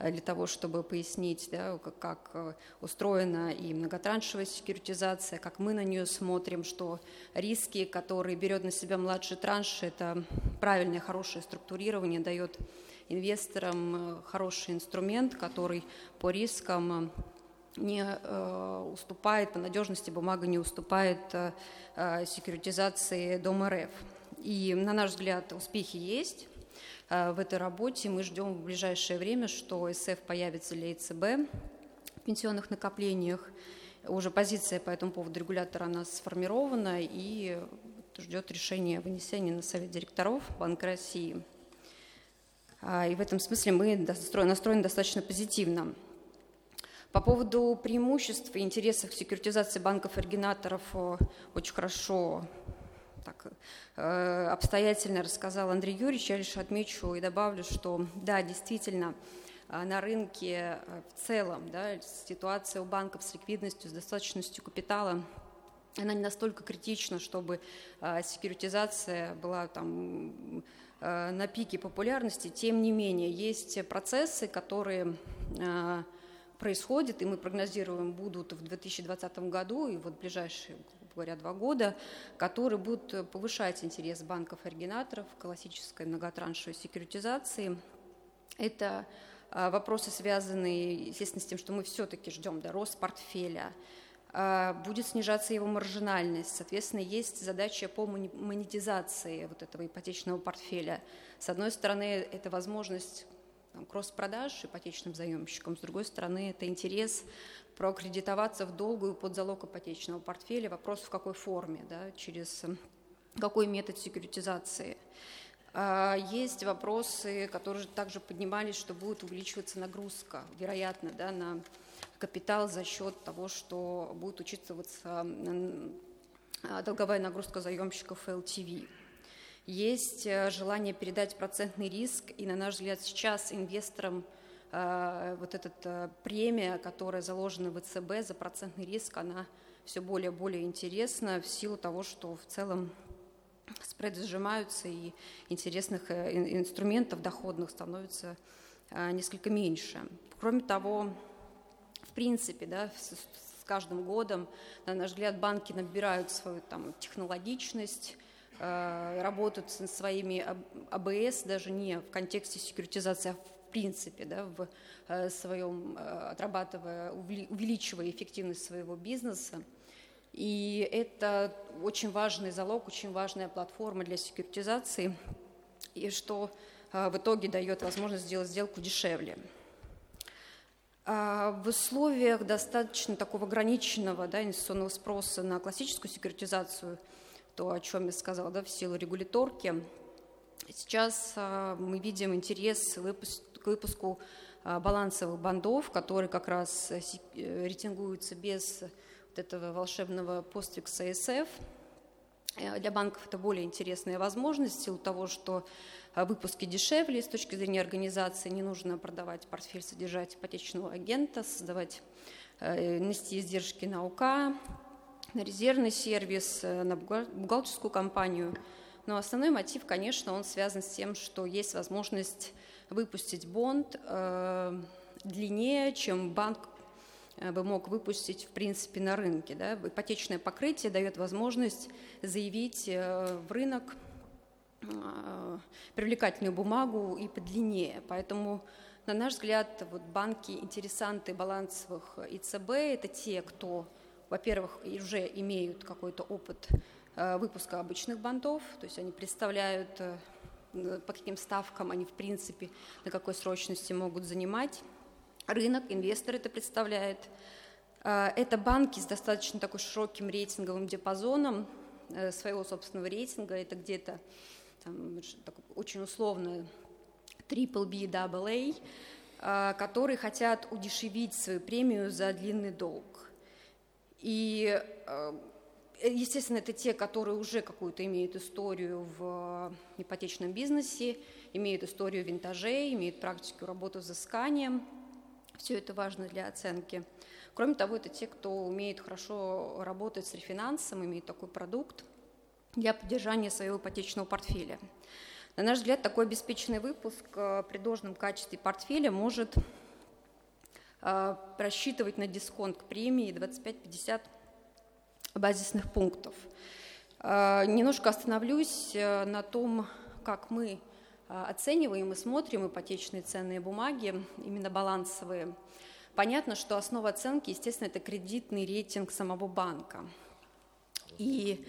для того, чтобы пояснить, да, как, э, устроена и многотраншевая секьюритизация, как мы на нее смотрим, что риски, которые берет на себя младший транш, это правильное, хорошее структурирование, дает инвесторам хороший инструмент, который по рискам не э, уступает, по надежности бумага не уступает э, э секьюритизации Дом РФ. И, на наш взгляд, успехи есть э, в этой работе. Мы ждем в ближайшее время, что СФ появится для ЕЦБ в пенсионных накоплениях. Уже позиция по этому поводу регулятора она сформирована и ждет решения вынесения на Совет директоров Банка России. А, и в этом смысле мы настроены достаточно позитивно. По поводу преимуществ и интересов секьюритизации банков-оригинаторов э, очень хорошо так, э, обстоятельно рассказал Андрей Юрьевич. Я лишь отмечу и добавлю, что да, действительно, э, на рынке в целом да, ситуация у банков с ликвидностью, с достаточностью капитала она не настолько критична, чтобы секьюритизация была там на пике популярности. Тем не менее, есть процессы, которые происходит, и мы прогнозируем, будут в 2020 году и вот ближайшие, грубо говоря, два года, которые будут повышать интерес банков-оригинаторов к классической многотраншевой секьюритизации. Это а, вопросы, связанные, естественно, с тем, что мы все-таки ждем да, рост портфеля, а, будет снижаться его маржинальность. Соответственно, есть задача по монетизации вот этого ипотечного портфеля. С одной стороны, это возможность кросс-продаж ипотечным заемщикам, с другой стороны, это интерес прокредитоваться в долгую под залог ипотечного портфеля. Вопрос в какой форме, да, через какой метод секьюритизации. А, есть вопросы, которые также поднимались, что будет увеличиваться нагрузка, вероятно, да, на капитал за счет того, что будет учитываться долговая нагрузка заемщиков LTV. Есть э, желание передать процентный риск, и, на наш взгляд, сейчас инвесторам вот эта э, премия, которая заложена в ВЦБ за процентный риск, она все более и более интересна в силу того, что в целом спреды сжимаются и интересных инструментов доходных становится несколько меньше. Кроме того, в принципе, да, с каждым годом, на наш взгляд, банки набирают свою там, технологичность, Э, работают со своими АБС даже не в контексте секьюритизации, а в принципе, да, в э, своем, э, отрабатывая, увеличивая эффективность своего бизнеса. И это очень важный залог, очень важная платформа для секьюритизации, и что в итоге дает возможность сделать сделку дешевле. А, в условиях достаточно такого ограниченного да, инвестиционного спроса на классическую секьюритизацию, то, о чем я сказала, да, в силу регуляторки, сейчас а, мы видим интерес к выпуску а, балансовых бандов, которые как раз э, э, рейтингуются без вот этого волшебного постфикса SF. Э, для банков это более интересная возможность в силу того, что выпуски дешевле с точки зрения организации, не нужно продавать портфель, содержать ипотечного агента, создавать, нести издержки на УК, на резервный сервис, на бухгалтерскую компанию. Но основной мотив, конечно, он связан с тем, что есть возможность выпустить бонд э, длиннее, чем банк э, бы мог выпустить, в принципе, на рынке. Да? Ипотечное покрытие дает возможность заявить э, в рынок привлекательную бумагу и подлиннее. Поэтому, на наш взгляд, вот банки, интересанты балансовых ИЦБ – это те, кто, во-первых, уже имеют какой-то опыт выпуска обычных бандов, то есть они представляют по каким ставкам они, в принципе, на какой срочности могут занимать. Рынок, инвестор это представляет. А, это банки с достаточно такой широким рейтинговым диапазоном э, своего собственного рейтинга. Это где-то очень условно triple B, double A, а, которые хотят удешевить свою премию за длинный долг. И Э, естественно, это те, которые уже какую-то имеют историю в ипотечном бизнесе, имеют историю винтажей, имеют практику работы взысканием. Все это важно для оценки. Кроме того, это те, кто умеет хорошо работать с рефинансом, имеет такой продукт для поддержания своего ипотечного портфеля. На наш взгляд, такой обеспеченный выпуск э, при должном качестве портфеля может э, рассчитывать на дисконт к премии 25-50 базисных пунктов. А, немножко остановлюсь э, на том, как мы а, оцениваем и смотрим ипотечные ценные бумаги, именно балансовые. Понятно, что основа оценки, естественно, это кредитный рейтинг самого банка. И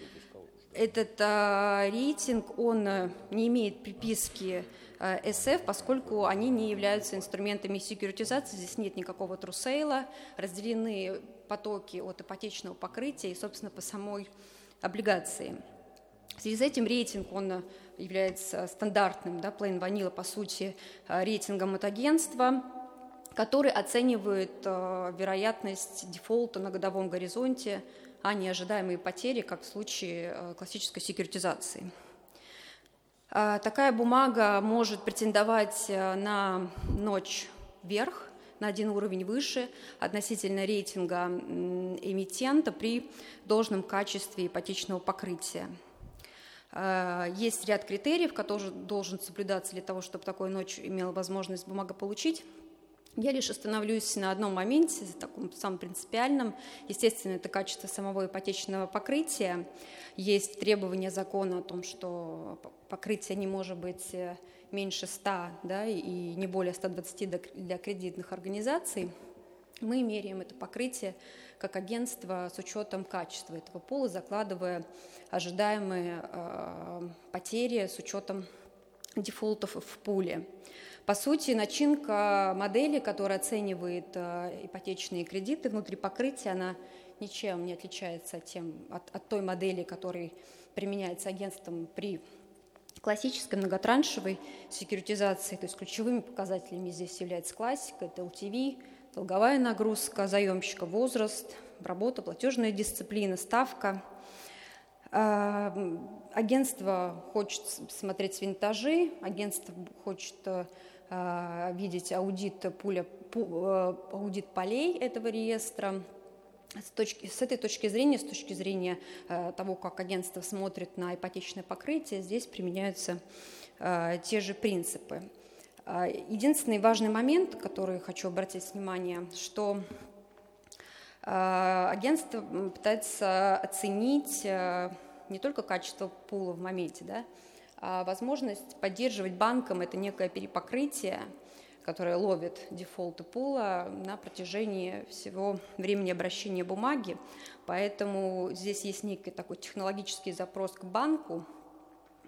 этот рейтинг, он э, не имеет приписки СФ, поскольку они не являются инструментами секьюритизации, здесь нет никакого трусейла, разделены потоки от ипотечного покрытия и, собственно, по самой облигации. В связи с этим рейтинг, он является стандартным, да, plain vanilla, по сути, э, рейтингом от агентства, который оценивает э, вероятность дефолта на годовом горизонте, а не ожидаемые потери, как в случае э, классической секьюритизации. Э, такая бумага может претендовать э, на ночь вверх, на один уровень выше относительно рейтинга эмитента при должном качестве ипотечного покрытия. Э, есть ряд критериев, которые должен соблюдаться для того, чтобы такую ночь имела возможность бумага получить. Я лишь остановлюсь на одном моменте, таком самом принципиальном. Естественно, это качество самого ипотечного покрытия. Есть требования закона о том, что покрытие не может быть э, меньше 100 да, и не более 120 для кредитных организаций, мы меряем это покрытие как агентство с учетом качества этого пола, закладывая ожидаемые э, потери с учетом дефолтов в пуле. По сути, начинка модели, которая оценивает э, ипотечные кредиты внутри покрытия, она ничем не отличается от, тем, от, от той модели, которая применяется агентством при классической многотраншевой секьюритизации, то есть ключевыми показателями здесь является классика, это LTV, долговая нагрузка заемщика, возраст, работа, платежная дисциплина, ставка. А, агентство хочет смотреть винтажи, агентство хочет а, видеть аудит, пуля, э, аудит полей этого реестра, с, точки, с этой точки зрения, с точки зрения э, того, как агентство смотрит на ипотечное покрытие, здесь применяются э, те же принципы. Э, единственный важный момент, который хочу обратить внимание, что э, агентство пытается оценить э, не только качество пула в моменте, да, а возможность поддерживать банкам это некое перепокрытие, которая ловит дефолты пула на протяжении всего времени обращения бумаги. Поэтому здесь есть некий такой технологический запрос к банку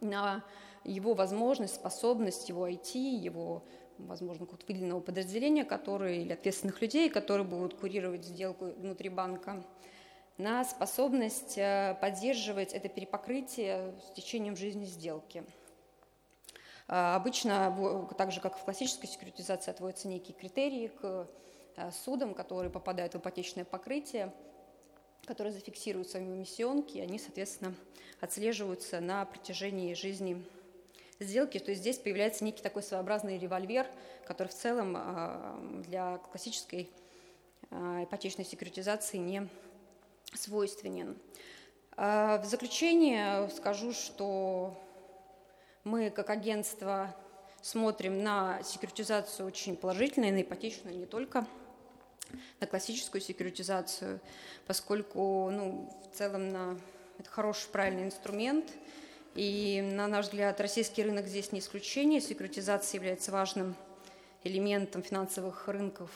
на его возможность, способность, его IT, его возможно, выделенного подразделения, которые, или ответственных людей, которые будут курировать сделку внутри банка, на способность э, поддерживать это перепокрытие с течением жизни сделки. А, обычно, так же как в классической секьюритизации, отводятся некие критерии к э, судам, которые попадают в ипотечное покрытие, которые зафиксируют свои эмиссионки, и они, соответственно, отслеживаются на протяжении жизни сделки. То есть здесь появляется некий такой своеобразный револьвер, который в целом э, для классической ипотечной секьюритизации не свойственен. В заключение скажу, что мы, как агентство, смотрим на секьюритизацию очень положительно и на ипотечную не только, на классическую секьюритизацию, поскольку ну, в целом на, это хороший, правильный инструмент. И, на наш взгляд, российский рынок здесь не исключение. Секьюритизация является важным элементом финансовых рынков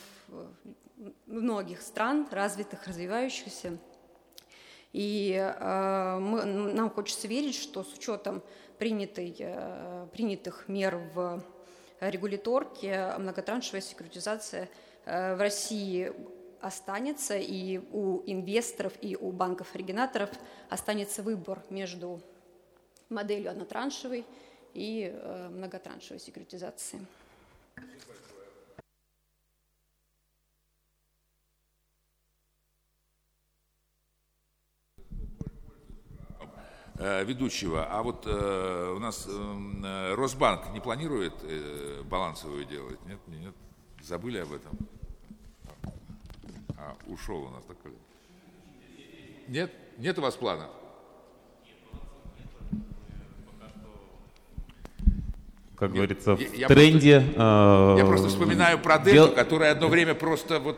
многих стран, развитых, развивающихся. И э, мы, нам хочется верить, что с учетом принятой, э, принятых мер в регуляторке многотраншевая секуритизация э, в России останется, и у инвесторов, и у банков-оригинаторов останется выбор между моделью однотраншевой и многотраншевой секуритизации.
Ведущего. А вот э, у нас э, Росбанк не планирует э, балансовую делать? Нет, нет. Забыли об этом? А, ушел у нас такой. Нет? Нет у вас плана?
Как говорится, в я тренде.
Просто, э, я просто вспоминаю про Дельту, дел... которая одно время просто вот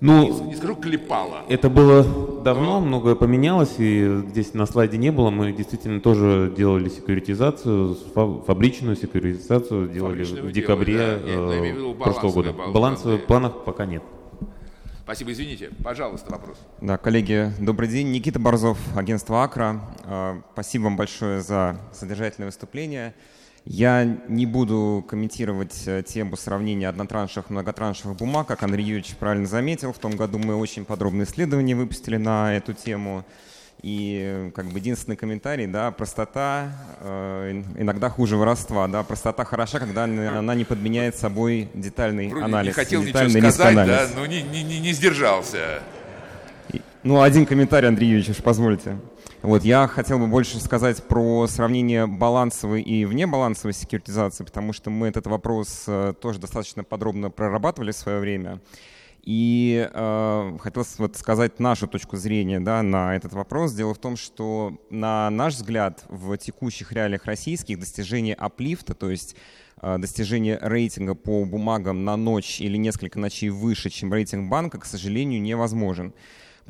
ну,
не скажу клепала.
Это было давно, многое поменялось, и здесь на слайде не было. Мы действительно тоже делали секуритизацию, фабричную секуритизацию делали Фабричную в декабре делали, да? Нет, ну, прошлого года. Балансовых планов пока нет.
Спасибо, извините. Пожалуйста, вопрос.
Да, коллеги, добрый день. Никита Борзов, агентство «Акра». А, спасибо вам большое за содержательное выступление. Я не буду комментировать э, тему сравнения однотраншевых и многотраншевых бумаг. Как Андрей Юрьевич правильно заметил, в том году мы очень подробное исследование выпустили на эту тему. И как бы единственный комментарий, да, простота э, иногда хуже воровства, да, простота хороша, когда она не подменяет собой детальный
Вроде
анализ.
Не хотел детальный ничего сказать, да, но не, не, не, не сдержался.
Ну, один комментарий, Андрей Юрьевич, позвольте. Вот, я хотел бы больше сказать про сравнение балансовой и внебалансовой секьюритизации, потому что мы этот вопрос э, тоже достаточно подробно прорабатывали в свое время. И э, хотелось вот сказать нашу точку зрения да, на этот вопрос. Дело в том, что на наш взгляд в текущих реалиях российских достижение аплифта, то есть э, достижение рейтинга по бумагам на ночь или несколько ночей выше, чем рейтинг банка, к сожалению, невозможен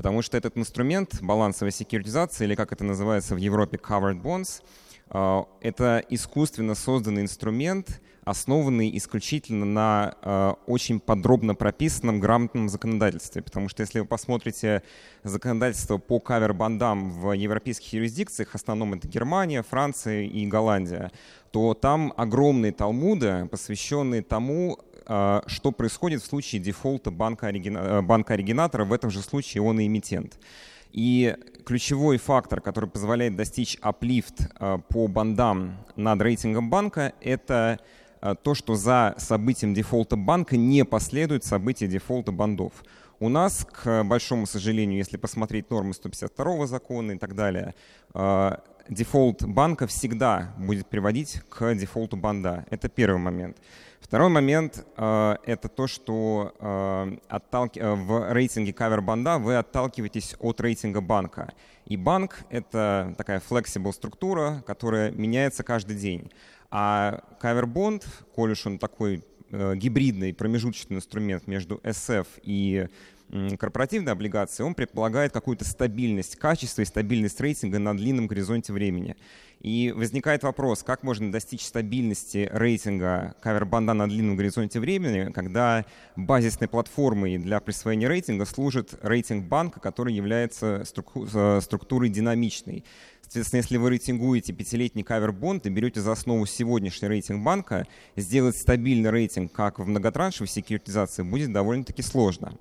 потому что этот инструмент балансовой секьюритизации, или как это называется в Европе covered bonds, э, это искусственно созданный инструмент, основанный исключительно на э, очень подробно прописанном грамотном законодательстве. Потому что если вы посмотрите законодательство по кавер-бандам в европейских юрисдикциях, в основном это Германия, Франция и Голландия, то там огромные талмуды, посвященные тому, что происходит в случае дефолта банка-оригинатора. Банка в этом же случае он и эмитент. И ключевой фактор, который позволяет достичь аплифт а, по бандам над рейтингом банка, это а, то, что за событием дефолта банка не последует событие дефолта бандов. У нас, к большому сожалению, если посмотреть нормы 152 закона и так далее, дефолт банка всегда будет приводить к дефолту бонда. Это первый момент. Второй момент э, — это то, что э. Э, в рейтинге cover bond а вы отталкиваетесь от рейтинга банка. И банк — это такая flexible структура, которая меняется каждый день. А cover bond, коль уж он такой гибридный промежуточный инструмент между SF и корпоративной облигации, он предполагает какую-то стабильность качества и стабильность рейтинга на длинном горизонте времени. И возникает вопрос, как можно достичь стабильности рейтинга кавербанда на длинном горизонте времени, когда базисной платформой для присвоения рейтинга служит рейтинг банка, который является структурой динамичной. Соответственно, если вы рейтингуете пятилетний кавербонд и берете за основу сегодняшний рейтинг банка, сделать стабильный рейтинг, как в многотраншевой секьюритизации, будет довольно-таки сложно.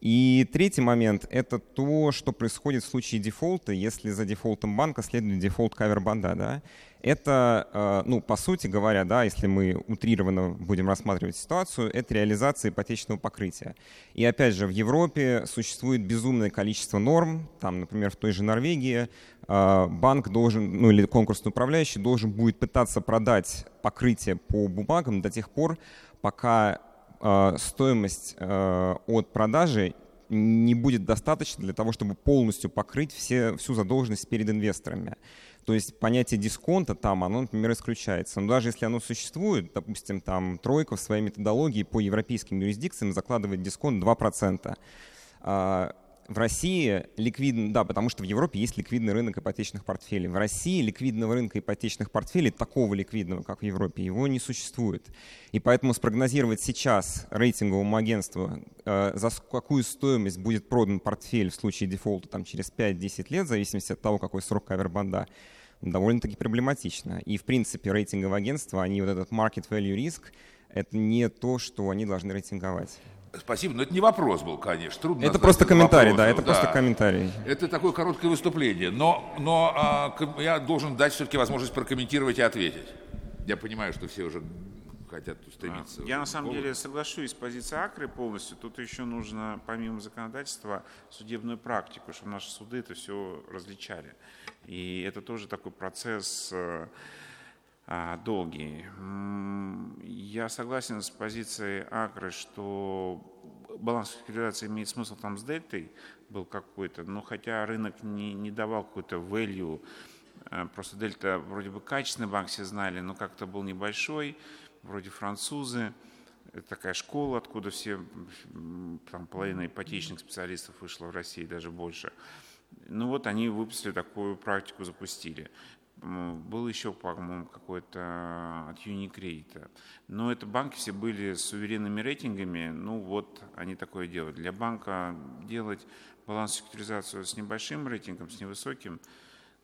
И третий момент — это то, что происходит в случае дефолта, если за дефолтом банка следует дефолт кавербанда. Да? Это, э, ну, по сути говоря, да, если мы утрированно будем рассматривать ситуацию, это реализация ипотечного покрытия. И опять же, в Европе существует безумное количество норм, там, например, в той же Норвегии э, банк должен, ну или конкурсный управляющий должен будет пытаться продать покрытие по бумагам до тех пор, пока стоимость от продажи не будет достаточно для того, чтобы полностью покрыть все, всю задолженность перед инвесторами. То есть понятие дисконта там, оно, например, исключается. Но даже если оно существует, допустим, там тройка в своей методологии по европейским юрисдикциям закладывает дисконт 2%. В России ликвидный, да, потому что в Европе есть ликвидный рынок ипотечных портфелей. В России ликвидного рынка ипотечных портфелей, такого ликвидного, как в Европе, его не существует. И поэтому спрогнозировать сейчас рейтинговому агентству, э, за какую стоимость будет продан портфель в случае дефолта там, через 5-10 лет, в зависимости от того, какой срок кавербанда, довольно-таки проблематично. И, в принципе, рейтинговые агентства, они вот этот market value risk, это не то, что они должны рейтинговать.
Спасибо, но это не вопрос был, конечно. Трудно
это просто комментарий, вопросом. да, это да. просто комментарий.
Это такое короткое выступление, но, но а, я должен дать все-таки возможность прокомментировать и ответить. Я понимаю, что все уже хотят устремиться.
Я на самом деле соглашусь с позицией Акры полностью. Тут еще нужно, помимо законодательства, судебную практику, чтобы наши суды это все различали. И это тоже такой процесс э, долгий. Я согласен с позицией Акры, что баланс секуритизации имеет смысл там с дельтой был какой-то, но хотя рынок не, не давал какой-то value, э, просто дельта вроде бы качественный банк все знали, но как-то был небольшой, вроде французы, это такая школа, откуда все, там половина ипотечных специалистов вышла в России, даже больше. Ну вот они выпустили такую практику, запустили. Был еще, по-моему, какой-то от Unicredit. Но это банки все были с суверенными рейтингами. Ну вот они такое делают. Для банка делать баланс секуризацию с небольшим рейтингом, с невысоким,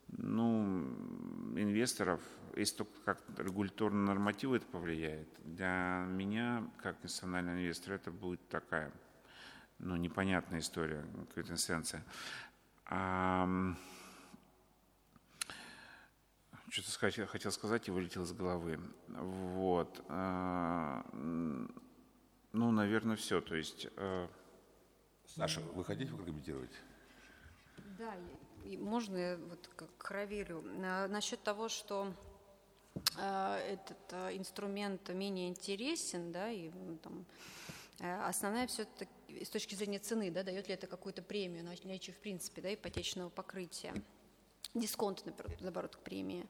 ну, инвесторов, если только как регуляторные нормативы это повлияет, для меня, как институционального инвестора, это будет такая, ну, непонятная история, квитэнсенция. Что-то сказать, я хотел сказать и вылетел из головы. Вот. А, ну, наверное, все. То есть... Э,
Саша, вы хотите прокомментировать?
Да, можно вот к Равилю. Насчет того, что э, этот э, инструмент менее интересен, да, и ну, там, основная все-таки с точки зрения цены, да, дает ли это какую-то премию наличие в принципе да, ипотечного покрытия, дисконт, наоборот, к премии.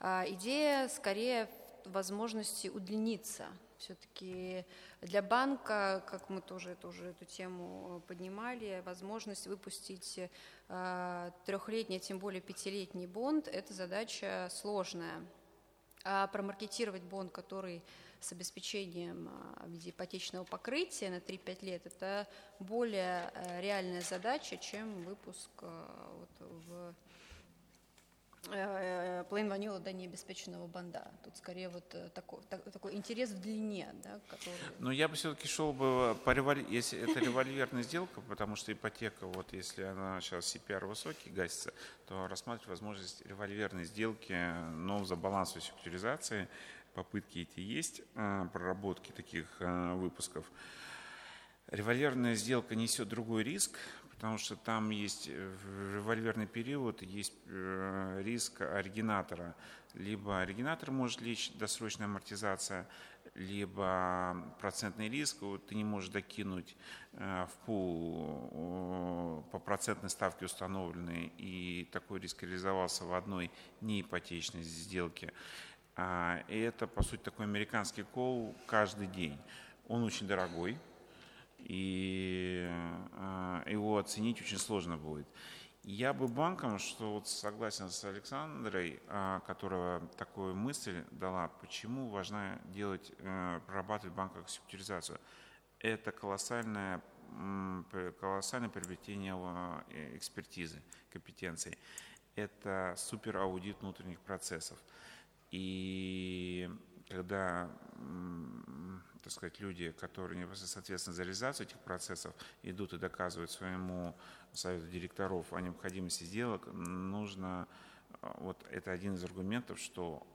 А идея скорее возможности удлиниться. Все-таки для банка, как мы тоже, тоже эту тему поднимали, возможность выпустить э, трехлетний, а тем более пятилетний бонд – это задача сложная. А промаркетировать бонд, который с обеспечением а, в виде ипотечного покрытия на 3-5 лет, это более э, реальная задача, чем выпуск а, вот в э, plain vanilla да, необеспеченного банда. Тут скорее вот э, такой, такой интерес в длине. Да,
который... Но я бы все-таки шел бы по револь... если это [laughs] револьверная сделка, потому что ипотека, вот если она сейчас CPR высокий гасится, то рассматривать возможность револьверной сделки, но за балансовой секуритизации попытки эти есть, проработки таких выпусков. Револьверная сделка несет другой риск, потому что там есть э, в револьверный период есть э, риск оригинатора. Либо оригинатор может лечь досрочная амортизация, либо процентный риск, вот ты не можешь докинуть э, в пул по процентной ставке установленной, и такой риск реализовался в одной неипотечной сделке. А, и это, по сути, такой американский кол каждый день. Он очень дорогой, и а, его оценить очень сложно будет. Я бы банкам, что вот согласен с Александрой, а, которая такую мысль дала, почему важно делать, э, прорабатывать банковую секьюризацию. Это колоссальное, колоссальное приобретение э, экспертизы, компетенций это супераудит внутренних процессов. И когда так сказать, люди, которые соответственно за реализацию этих процессов идут и доказывают своему совету директоров о необходимости сделок, нужно, э, вот это один из аргументов, что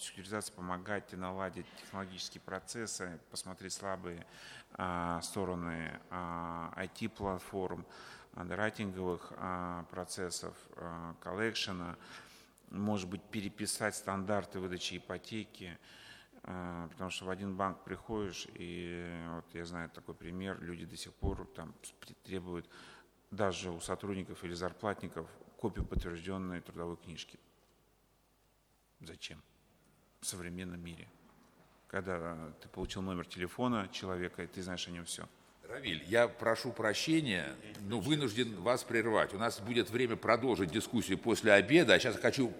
секьюризация помогает наладить технологические процессы, посмотреть слабые а, стороны а, IT-платформ, андеррайтинговых а, процессов, а, коллекшена, может быть, переписать стандарты выдачи ипотеки, а, потому что в один банк приходишь, и вот я знаю такой пример, люди до сих пор там требуют даже у сотрудников или зарплатников копию подтвержденной трудовой книжки. Зачем? В современном мире. Когда ты получил номер телефона человека, и ты знаешь о нем все.
Равиль, я прошу прощения, но вынужден вас прервать. У нас будет время продолжить дискуссию после обеда. А сейчас хочу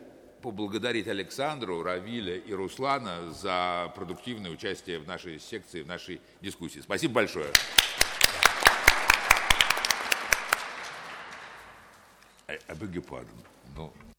поблагодарить Александру, Равиля и Руслана за продуктивное участие в нашей секции, в нашей дискуссии. Спасибо большое. I, beg your pardon. No.